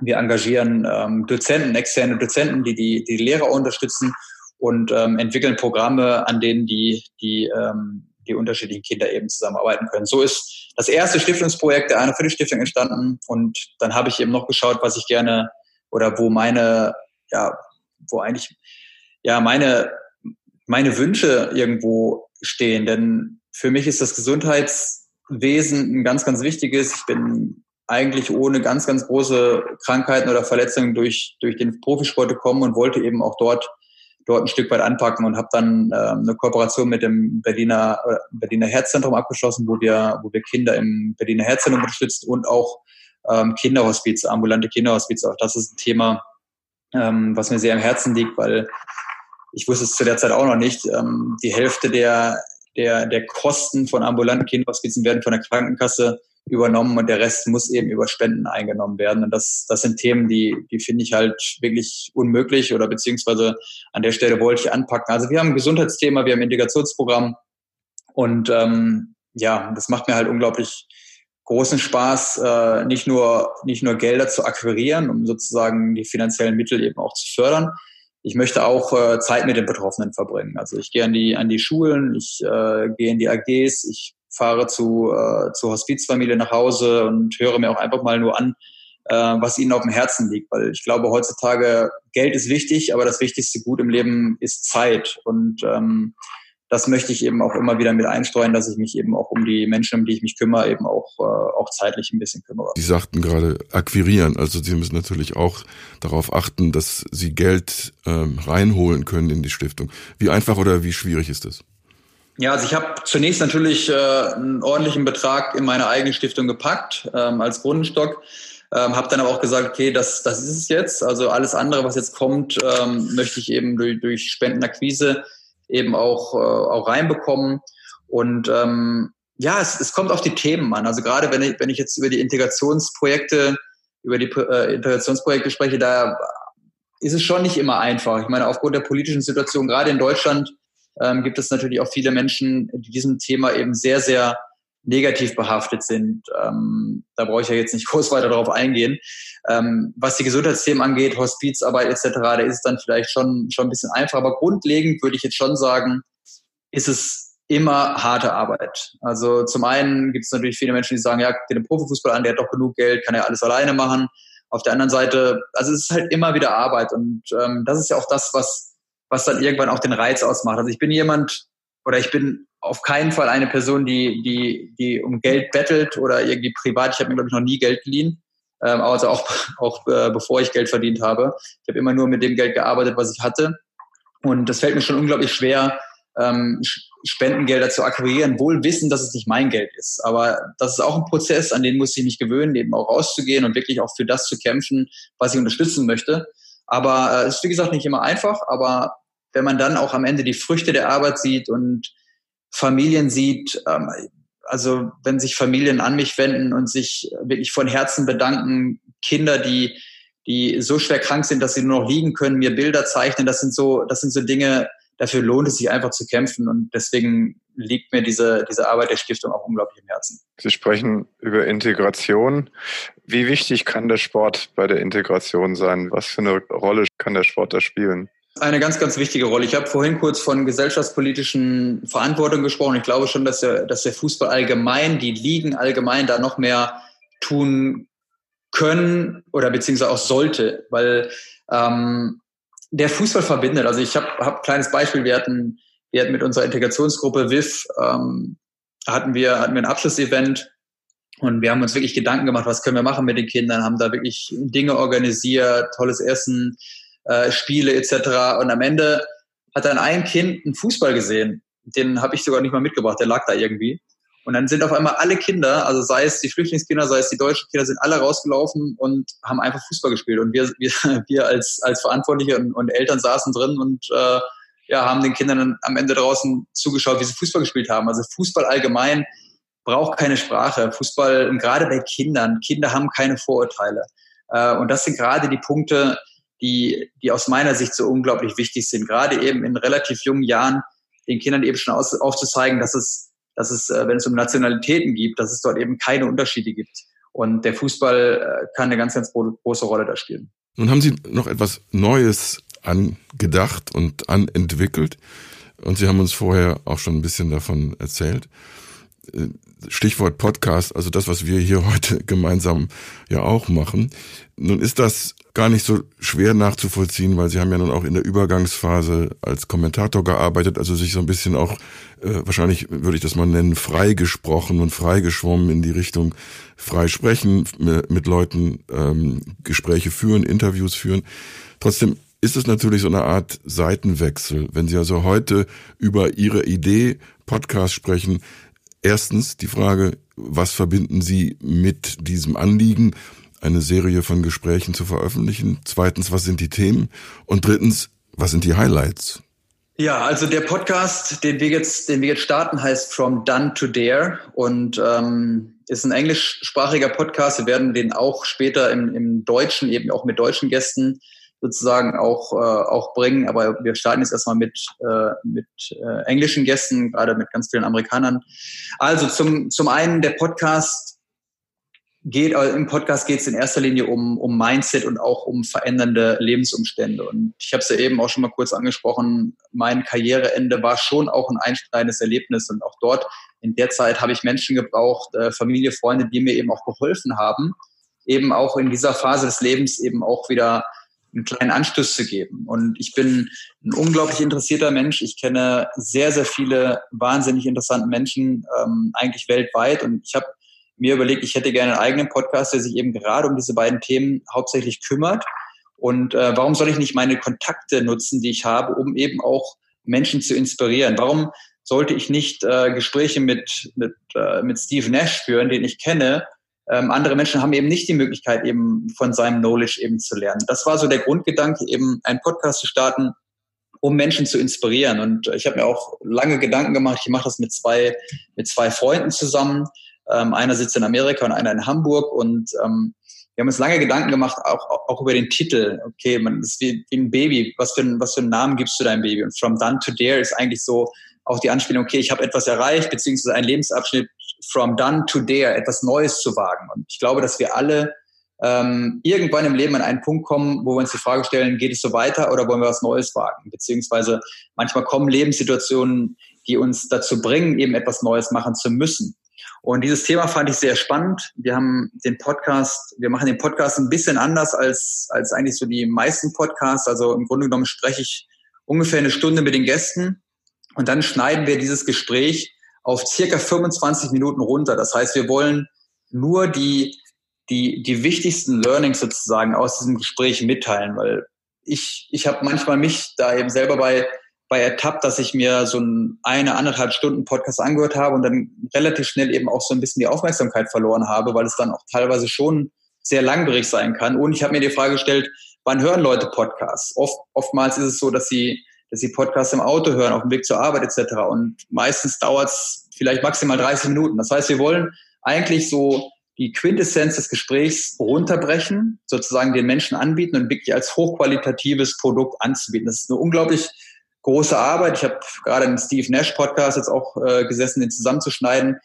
wir engagieren ähm, Dozenten, externe Dozenten, die, die die Lehrer unterstützen und ähm, entwickeln Programme, an denen die, die ähm, die unterschiedlichen Kinder eben zusammenarbeiten können. So ist das erste Stiftungsprojekt der für die Stiftung entstanden und dann habe ich eben noch geschaut, was ich gerne oder wo meine, ja, wo eigentlich, ja, meine, meine Wünsche irgendwo stehen. Denn für mich ist das Gesundheitswesen ein ganz, ganz wichtiges. Ich bin eigentlich ohne ganz, ganz große Krankheiten oder Verletzungen durch, durch den Profisport gekommen und wollte eben auch dort dort ein Stück weit anpacken und habe dann äh, eine Kooperation mit dem Berliner äh, Berliner Herzzentrum abgeschlossen, wo wir wo wir Kinder im Berliner Herzzentrum unterstützen und auch ähm, Kinderhospiz, ambulante Kinderhospiz. Auch das ist ein Thema, ähm, was mir sehr am Herzen liegt, weil ich wusste es zu der Zeit auch noch nicht. Ähm, die Hälfte der der der Kosten von ambulanten Kinderhospizen werden von der Krankenkasse übernommen und der Rest muss eben über Spenden eingenommen werden. Und das, das sind Themen, die, die finde ich halt wirklich unmöglich oder beziehungsweise an der Stelle wollte ich anpacken. Also wir haben ein Gesundheitsthema, wir haben ein Integrationsprogramm und ähm, ja, das macht mir halt unglaublich großen Spaß, äh, nicht nur nicht nur Gelder zu akquirieren, um sozusagen die finanziellen Mittel eben auch zu fördern. Ich möchte auch äh, Zeit mit den Betroffenen verbringen. Also ich gehe an die an die Schulen, ich äh, gehe in die AGs, ich fahre zu, äh, zur Hospizfamilie nach Hause und höre mir auch einfach mal nur an, äh, was ihnen auf dem Herzen liegt. Weil ich glaube, heutzutage Geld ist wichtig, aber das wichtigste Gut im Leben ist Zeit. Und ähm, das möchte ich eben auch immer wieder mit einstreuen, dass ich mich eben auch um die Menschen, um die ich mich kümmere, eben auch, äh, auch zeitlich ein bisschen kümmere. Sie sagten gerade akquirieren. Also Sie müssen natürlich auch darauf achten, dass Sie Geld ähm, reinholen können in die Stiftung. Wie einfach oder wie schwierig ist das? Ja, also ich habe zunächst natürlich äh, einen ordentlichen Betrag in meine eigene Stiftung gepackt ähm, als Grundstock. Ähm, habe dann aber auch gesagt, okay, das, das ist es jetzt. Also alles andere, was jetzt kommt, ähm, möchte ich eben durch, durch Spendenakquise eben auch, äh, auch reinbekommen. Und ähm, ja, es, es kommt auf die Themen an. Also gerade wenn ich, wenn ich jetzt über die Integrationsprojekte, über die äh, Integrationsprojekte spreche, da ist es schon nicht immer einfach. Ich meine, aufgrund der politischen Situation, gerade in Deutschland, ähm, gibt es natürlich auch viele Menschen, die diesem Thema eben sehr, sehr negativ behaftet sind. Ähm, da brauche ich ja jetzt nicht groß weiter darauf eingehen. Ähm, was die Gesundheitsthemen angeht, Hospizarbeit etc., da ist es dann vielleicht schon, schon ein bisschen einfacher. Aber grundlegend würde ich jetzt schon sagen, ist es immer harte Arbeit. Also zum einen gibt es natürlich viele Menschen, die sagen, ja, den Profifußball an, der hat doch genug Geld, kann ja alles alleine machen. Auf der anderen Seite, also es ist halt immer wieder Arbeit und ähm, das ist ja auch das, was was dann irgendwann auch den Reiz ausmacht. Also ich bin jemand oder ich bin auf keinen Fall eine Person, die, die, die um Geld bettelt oder irgendwie privat. Ich habe mir, glaube ich, noch nie Geld geliehen. Ähm, also auch, auch äh, bevor ich Geld verdient habe. Ich habe immer nur mit dem Geld gearbeitet, was ich hatte. Und das fällt mir schon unglaublich schwer, ähm, Spendengelder zu akquirieren, wohl wissen, dass es nicht mein Geld ist. Aber das ist auch ein Prozess, an den muss ich mich gewöhnen, eben auch rauszugehen und wirklich auch für das zu kämpfen, was ich unterstützen möchte. Aber es äh, ist, wie gesagt, nicht immer einfach, aber wenn man dann auch am Ende die Früchte der Arbeit sieht und Familien sieht, ähm, also wenn sich Familien an mich wenden und sich wirklich von Herzen bedanken, Kinder, die, die so schwer krank sind, dass sie nur noch liegen können, mir Bilder zeichnen, das sind so, das sind so Dinge, dafür lohnt es sich einfach zu kämpfen und deswegen liegt mir diese, diese Arbeit der Stiftung auch unglaublich im Herzen. Sie sprechen über Integration. Wie wichtig kann der Sport bei der Integration sein? Was für eine Rolle kann der Sport da spielen? Eine ganz, ganz wichtige Rolle. Ich habe vorhin kurz von gesellschaftspolitischen Verantwortung gesprochen. Ich glaube schon, dass der, dass der Fußball allgemein, die Ligen allgemein da noch mehr tun können oder beziehungsweise auch sollte, weil ähm, der Fußball verbindet. Also ich habe hab ein kleines Beispiel. Wir hatten, wir hatten mit unserer Integrationsgruppe WIF ähm, hatten wir hatten wir ein Abschlussevent und wir haben uns wirklich Gedanken gemacht, was können wir machen mit den Kindern, haben da wirklich Dinge organisiert, tolles Essen, äh, Spiele etc. Und am Ende hat dann ein Kind einen Fußball gesehen. Den habe ich sogar nicht mal mitgebracht, der lag da irgendwie. Und dann sind auf einmal alle Kinder, also sei es die Flüchtlingskinder, sei es die deutschen Kinder, sind alle rausgelaufen und haben einfach Fußball gespielt. Und wir, wir, wir als, als Verantwortliche und, und Eltern saßen drin und äh, ja, haben den Kindern am Ende draußen zugeschaut, wie sie Fußball gespielt haben. Also Fußball allgemein braucht keine Sprache. Fußball, und gerade bei Kindern, Kinder haben keine Vorurteile. Äh, und das sind gerade die Punkte, die, die aus meiner Sicht so unglaublich wichtig sind. Gerade eben in relativ jungen Jahren den Kindern eben schon aus, aufzuzeigen, dass es, dass es, äh, wenn es um Nationalitäten gibt, dass es dort eben keine Unterschiede gibt. Und der Fußball äh, kann eine ganz, ganz große Rolle da spielen. Nun haben Sie noch etwas Neues angedacht und anentwickelt. Und Sie haben uns vorher auch schon ein bisschen davon erzählt. Äh, Stichwort Podcast, also das, was wir hier heute gemeinsam ja auch machen. Nun ist das gar nicht so schwer nachzuvollziehen, weil Sie haben ja nun auch in der Übergangsphase als Kommentator gearbeitet, also sich so ein bisschen auch, äh, wahrscheinlich würde ich das mal nennen, freigesprochen und freigeschwommen in die Richtung frei sprechen, mit Leuten ähm, Gespräche führen, Interviews führen. Trotzdem ist es natürlich so eine Art Seitenwechsel. Wenn Sie also heute über Ihre Idee Podcast sprechen, erstens die Frage, was verbinden Sie mit diesem Anliegen? Eine Serie von Gesprächen zu veröffentlichen? Zweitens, was sind die Themen? Und drittens, was sind die Highlights? Ja, also der Podcast, den wir jetzt, den wir jetzt starten, heißt From Done to Dare und ähm, ist ein englischsprachiger Podcast. Wir werden den auch später im, im Deutschen, eben auch mit deutschen Gästen sozusagen auch, äh, auch bringen. Aber wir starten jetzt erstmal mit, äh, mit äh, englischen Gästen, gerade mit ganz vielen Amerikanern. Also zum, zum einen der Podcast geht, also im Podcast geht es in erster Linie um, um Mindset und auch um verändernde Lebensumstände. Und ich habe es ja eben auch schon mal kurz angesprochen, mein Karriereende war schon auch ein einschneidendes Erlebnis. Und auch dort in der Zeit habe ich Menschen gebraucht, äh, Familie, Freunde, die mir eben auch geholfen haben, eben auch in dieser Phase des Lebens eben auch wieder einen kleinen Anstoß zu geben. Und ich bin ein unglaublich interessierter Mensch. Ich kenne sehr, sehr viele wahnsinnig interessante Menschen, ähm, eigentlich weltweit. Und ich habe mir überlegt, ich hätte gerne einen eigenen Podcast, der sich eben gerade um diese beiden Themen hauptsächlich kümmert. Und äh, warum soll ich nicht meine Kontakte nutzen, die ich habe, um eben auch Menschen zu inspirieren? Warum sollte ich nicht äh, Gespräche mit, mit, äh, mit Steve Nash führen, den ich kenne? Ähm, andere Menschen haben eben nicht die Möglichkeit, eben von seinem Knowledge eben zu lernen. Das war so der Grundgedanke, eben einen Podcast zu starten, um Menschen zu inspirieren. Und ich habe mir auch lange Gedanken gemacht. Ich mache das mit zwei, mit zwei Freunden zusammen. Ähm, einer sitzt in Amerika und einer in Hamburg und ähm, wir haben uns lange Gedanken gemacht, auch, auch über den Titel. Okay, man ist wie, wie ein Baby. Was für, ein, was für einen Namen gibst du deinem Baby? Und From Done to Dare ist eigentlich so auch die Anspielung, okay, ich habe etwas erreicht, beziehungsweise einen Lebensabschnitt from done to dare, etwas Neues zu wagen. Und ich glaube, dass wir alle ähm, irgendwann im Leben an einen Punkt kommen, wo wir uns die Frage stellen, geht es so weiter oder wollen wir was Neues wagen? Beziehungsweise manchmal kommen Lebenssituationen, die uns dazu bringen, eben etwas Neues machen zu müssen. Und dieses Thema fand ich sehr spannend. Wir haben den Podcast, wir machen den Podcast ein bisschen anders als, als eigentlich so die meisten Podcasts. Also im Grunde genommen spreche ich ungefähr eine Stunde mit den Gästen und dann schneiden wir dieses Gespräch auf circa 25 Minuten runter. Das heißt, wir wollen nur die, die, die wichtigsten Learnings sozusagen aus diesem Gespräch mitteilen, weil ich, ich habe manchmal mich da eben selber bei bei ertappt, dass ich mir so ein eine, anderthalb Stunden Podcast angehört habe und dann relativ schnell eben auch so ein bisschen die Aufmerksamkeit verloren habe, weil es dann auch teilweise schon sehr langwierig sein kann. Und ich habe mir die Frage gestellt, wann hören Leute Podcasts? Oft, oftmals ist es so, dass sie, dass sie Podcasts im Auto hören, auf dem Weg zur Arbeit etc. Und meistens dauert es vielleicht maximal 30 Minuten. Das heißt, wir wollen eigentlich so die Quintessenz des Gesprächs runterbrechen, sozusagen den Menschen anbieten und wirklich als hochqualitatives Produkt anzubieten. Das ist eine unglaublich große Arbeit. Ich habe gerade im Steve Nash Podcast jetzt auch äh, gesessen, den zusammenzuschneiden.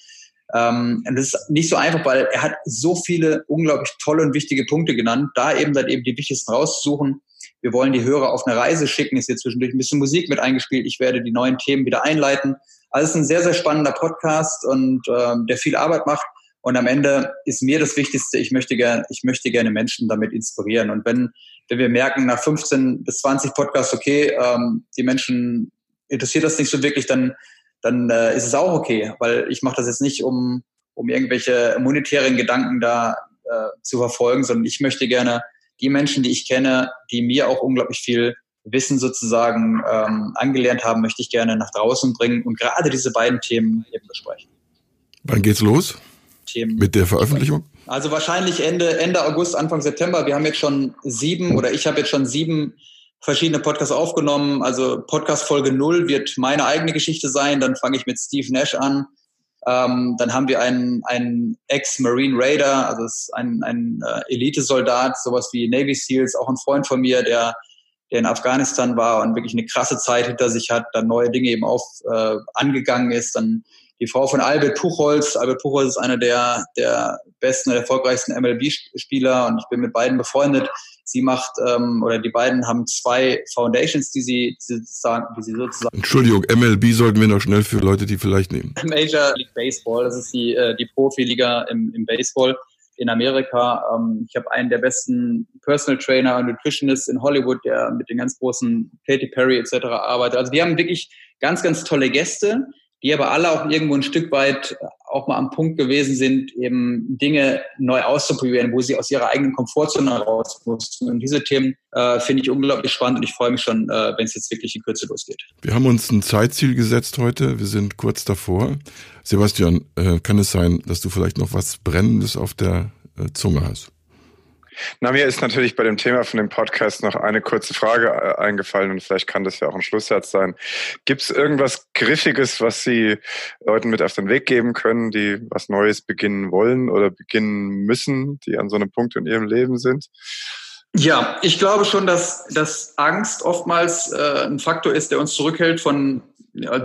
Ähm, und das ist nicht so einfach, weil er hat so viele unglaublich tolle und wichtige Punkte genannt, da eben dann eben die wichtigsten rauszusuchen. Wir wollen die Hörer auf eine Reise schicken, ist jetzt zwischendurch ein bisschen Musik mit eingespielt. Ich werde die neuen Themen wieder einleiten. Also es ist ein sehr, sehr spannender Podcast und ähm, der viel Arbeit macht. Und am Ende ist mir das Wichtigste, ich möchte gerne, ich möchte gerne Menschen damit inspirieren. Und wenn, wenn wir merken, nach 15 bis 20 Podcasts, okay, ähm, die Menschen interessiert das nicht so wirklich, dann, dann äh, ist es auch okay, weil ich mache das jetzt nicht, um, um irgendwelche monetären Gedanken da äh, zu verfolgen, sondern ich möchte gerne die Menschen, die ich kenne, die mir auch unglaublich viel Wissen sozusagen ähm, angelernt haben, möchte ich gerne nach draußen bringen und gerade diese beiden Themen eben besprechen. Wann geht's los? Themen. Mit der Veröffentlichung? Also wahrscheinlich Ende, Ende August, Anfang September. Wir haben jetzt schon sieben oder ich habe jetzt schon sieben verschiedene Podcasts aufgenommen. Also Podcast Folge null wird meine eigene Geschichte sein. Dann fange ich mit Steve Nash an. Ähm, dann haben wir einen, einen Ex-Marine Raider, also ein, ein äh, Elitesoldat, sowas wie Navy SEALs, auch ein Freund von mir, der, der in Afghanistan war und wirklich eine krasse Zeit hinter sich hat, dann neue Dinge eben auch äh, angegangen ist. Dann die Frau von Albert Puchholz. Albert Puchholz ist einer der, der besten und erfolgreichsten MLB-Spieler und ich bin mit beiden befreundet. Sie macht, ähm, oder die beiden haben zwei Foundations, die sie, die sie, sozusagen, die sie sozusagen. Entschuldigung, MLB sollten wir noch schnell für Leute, die vielleicht nehmen. Major League Baseball, das ist die, äh, die Profiliga im, im Baseball in Amerika. Ähm, ich habe einen der besten Personal Trainer und Nutritionists in Hollywood, der mit den ganz großen Katy Perry etc. arbeitet. Also wir haben wirklich ganz, ganz tolle Gäste, die aber alle auch irgendwo ein Stück weit auch mal am Punkt gewesen sind, eben Dinge neu auszuprobieren, wo sie aus ihrer eigenen Komfortzone raus mussten. Und diese Themen äh, finde ich unglaublich spannend und ich freue mich schon, äh, wenn es jetzt wirklich in Kürze losgeht. Wir haben uns ein Zeitziel gesetzt heute. Wir sind kurz davor. Sebastian, äh, kann es sein, dass du vielleicht noch was Brennendes auf der äh, Zunge hast? Na, mir ist natürlich bei dem Thema von dem Podcast noch eine kurze Frage äh, eingefallen und vielleicht kann das ja auch ein Schlusssatz sein. Gibt es irgendwas Griffiges, was Sie Leuten mit auf den Weg geben können, die was Neues beginnen wollen oder beginnen müssen, die an so einem Punkt in ihrem Leben sind? Ja, ich glaube schon, dass, dass Angst oftmals äh, ein Faktor ist, der uns zurückhält von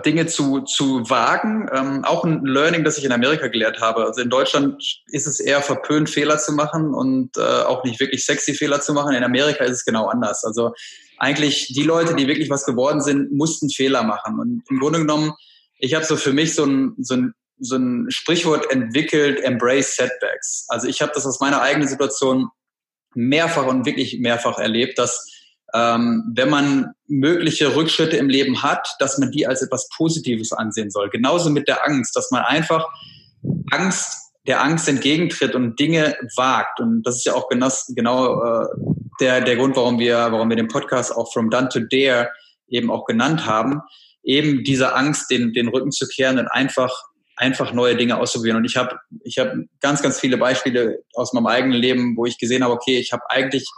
Dinge zu, zu wagen. Ähm, auch ein Learning, das ich in Amerika gelehrt habe. Also in Deutschland ist es eher verpönt, Fehler zu machen und äh, auch nicht wirklich sexy Fehler zu machen. In Amerika ist es genau anders. Also eigentlich die Leute, die wirklich was geworden sind, mussten Fehler machen. Und im Grunde genommen, ich habe so für mich so ein, so ein so ein Sprichwort entwickelt, embrace setbacks. Also ich habe das aus meiner eigenen Situation mehrfach und wirklich mehrfach erlebt, dass ähm, wenn man mögliche Rückschritte im Leben hat, dass man die als etwas Positives ansehen soll. Genauso mit der Angst, dass man einfach Angst der Angst entgegentritt und Dinge wagt. Und das ist ja auch genau, genau äh, der, der Grund, warum wir, warum wir den Podcast auch From Done to Dare eben auch genannt haben, eben dieser Angst den, den Rücken zu kehren und einfach einfach neue Dinge auszuprobieren. Und ich habe ich hab ganz, ganz viele Beispiele aus meinem eigenen Leben, wo ich gesehen habe, okay, ich habe eigentlich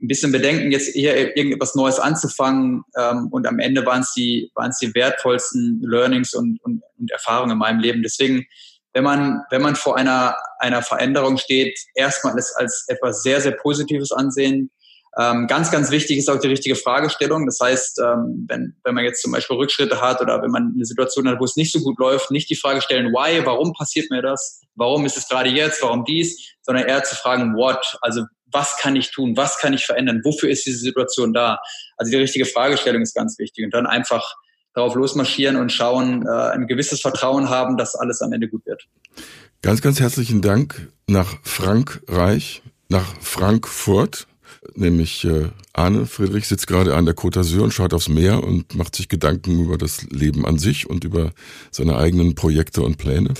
ein bisschen Bedenken, jetzt hier irgendetwas Neues anzufangen. Ähm, und am Ende waren es die, waren es die wertvollsten Learnings und, und, und Erfahrungen in meinem Leben. Deswegen, wenn man, wenn man vor einer, einer Veränderung steht, erstmal es als etwas sehr, sehr Positives ansehen. Ähm, ganz, ganz wichtig ist auch die richtige Fragestellung. Das heißt, ähm, wenn, wenn man jetzt zum Beispiel Rückschritte hat oder wenn man eine Situation hat, wo es nicht so gut läuft, nicht die Frage stellen, why, warum passiert mir das? Warum ist es gerade jetzt? Warum dies? Sondern eher zu fragen, what? Also was kann ich tun, was kann ich verändern, wofür ist diese Situation da? Also die richtige Fragestellung ist ganz wichtig und dann einfach darauf losmarschieren und schauen, äh, ein gewisses Vertrauen haben, dass alles am Ende gut wird. Ganz, ganz herzlichen Dank nach Frankreich, nach Frankfurt nämlich äh, Arne Friedrich sitzt gerade an der Côte d'Azur und schaut aufs Meer und macht sich Gedanken über das Leben an sich und über seine eigenen Projekte und Pläne.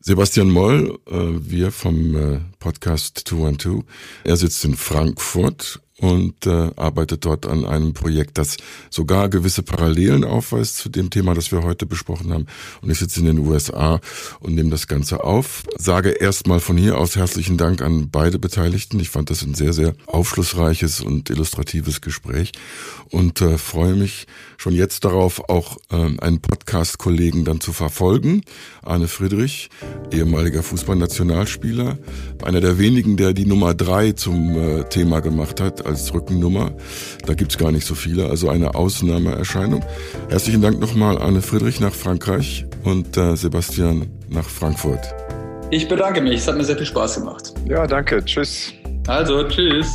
Sebastian Moll, äh, wir vom äh, Podcast 212, er sitzt in Frankfurt und äh, arbeitet dort an einem Projekt, das sogar gewisse Parallelen aufweist zu dem Thema, das wir heute besprochen haben. Und ich sitze in den USA und nehme das Ganze auf. Sage erstmal von hier aus herzlichen Dank an beide Beteiligten. Ich fand das ein sehr, sehr aufschlussreiches und illustratives Gespräch und äh, freue mich schon jetzt darauf, auch äh, einen Podcast-Kollegen dann zu verfolgen. Arne Friedrich, ehemaliger Fußballnationalspieler, einer der wenigen, der die Nummer drei zum äh, Thema gemacht hat als Rückennummer. Da gibt's gar nicht so viele, also eine Ausnahmeerscheinung. Herzlichen Dank nochmal Anne Friedrich nach Frankreich und äh, Sebastian nach Frankfurt. Ich bedanke mich, es hat mir sehr viel Spaß gemacht. Ja, danke. Tschüss. Also, tschüss.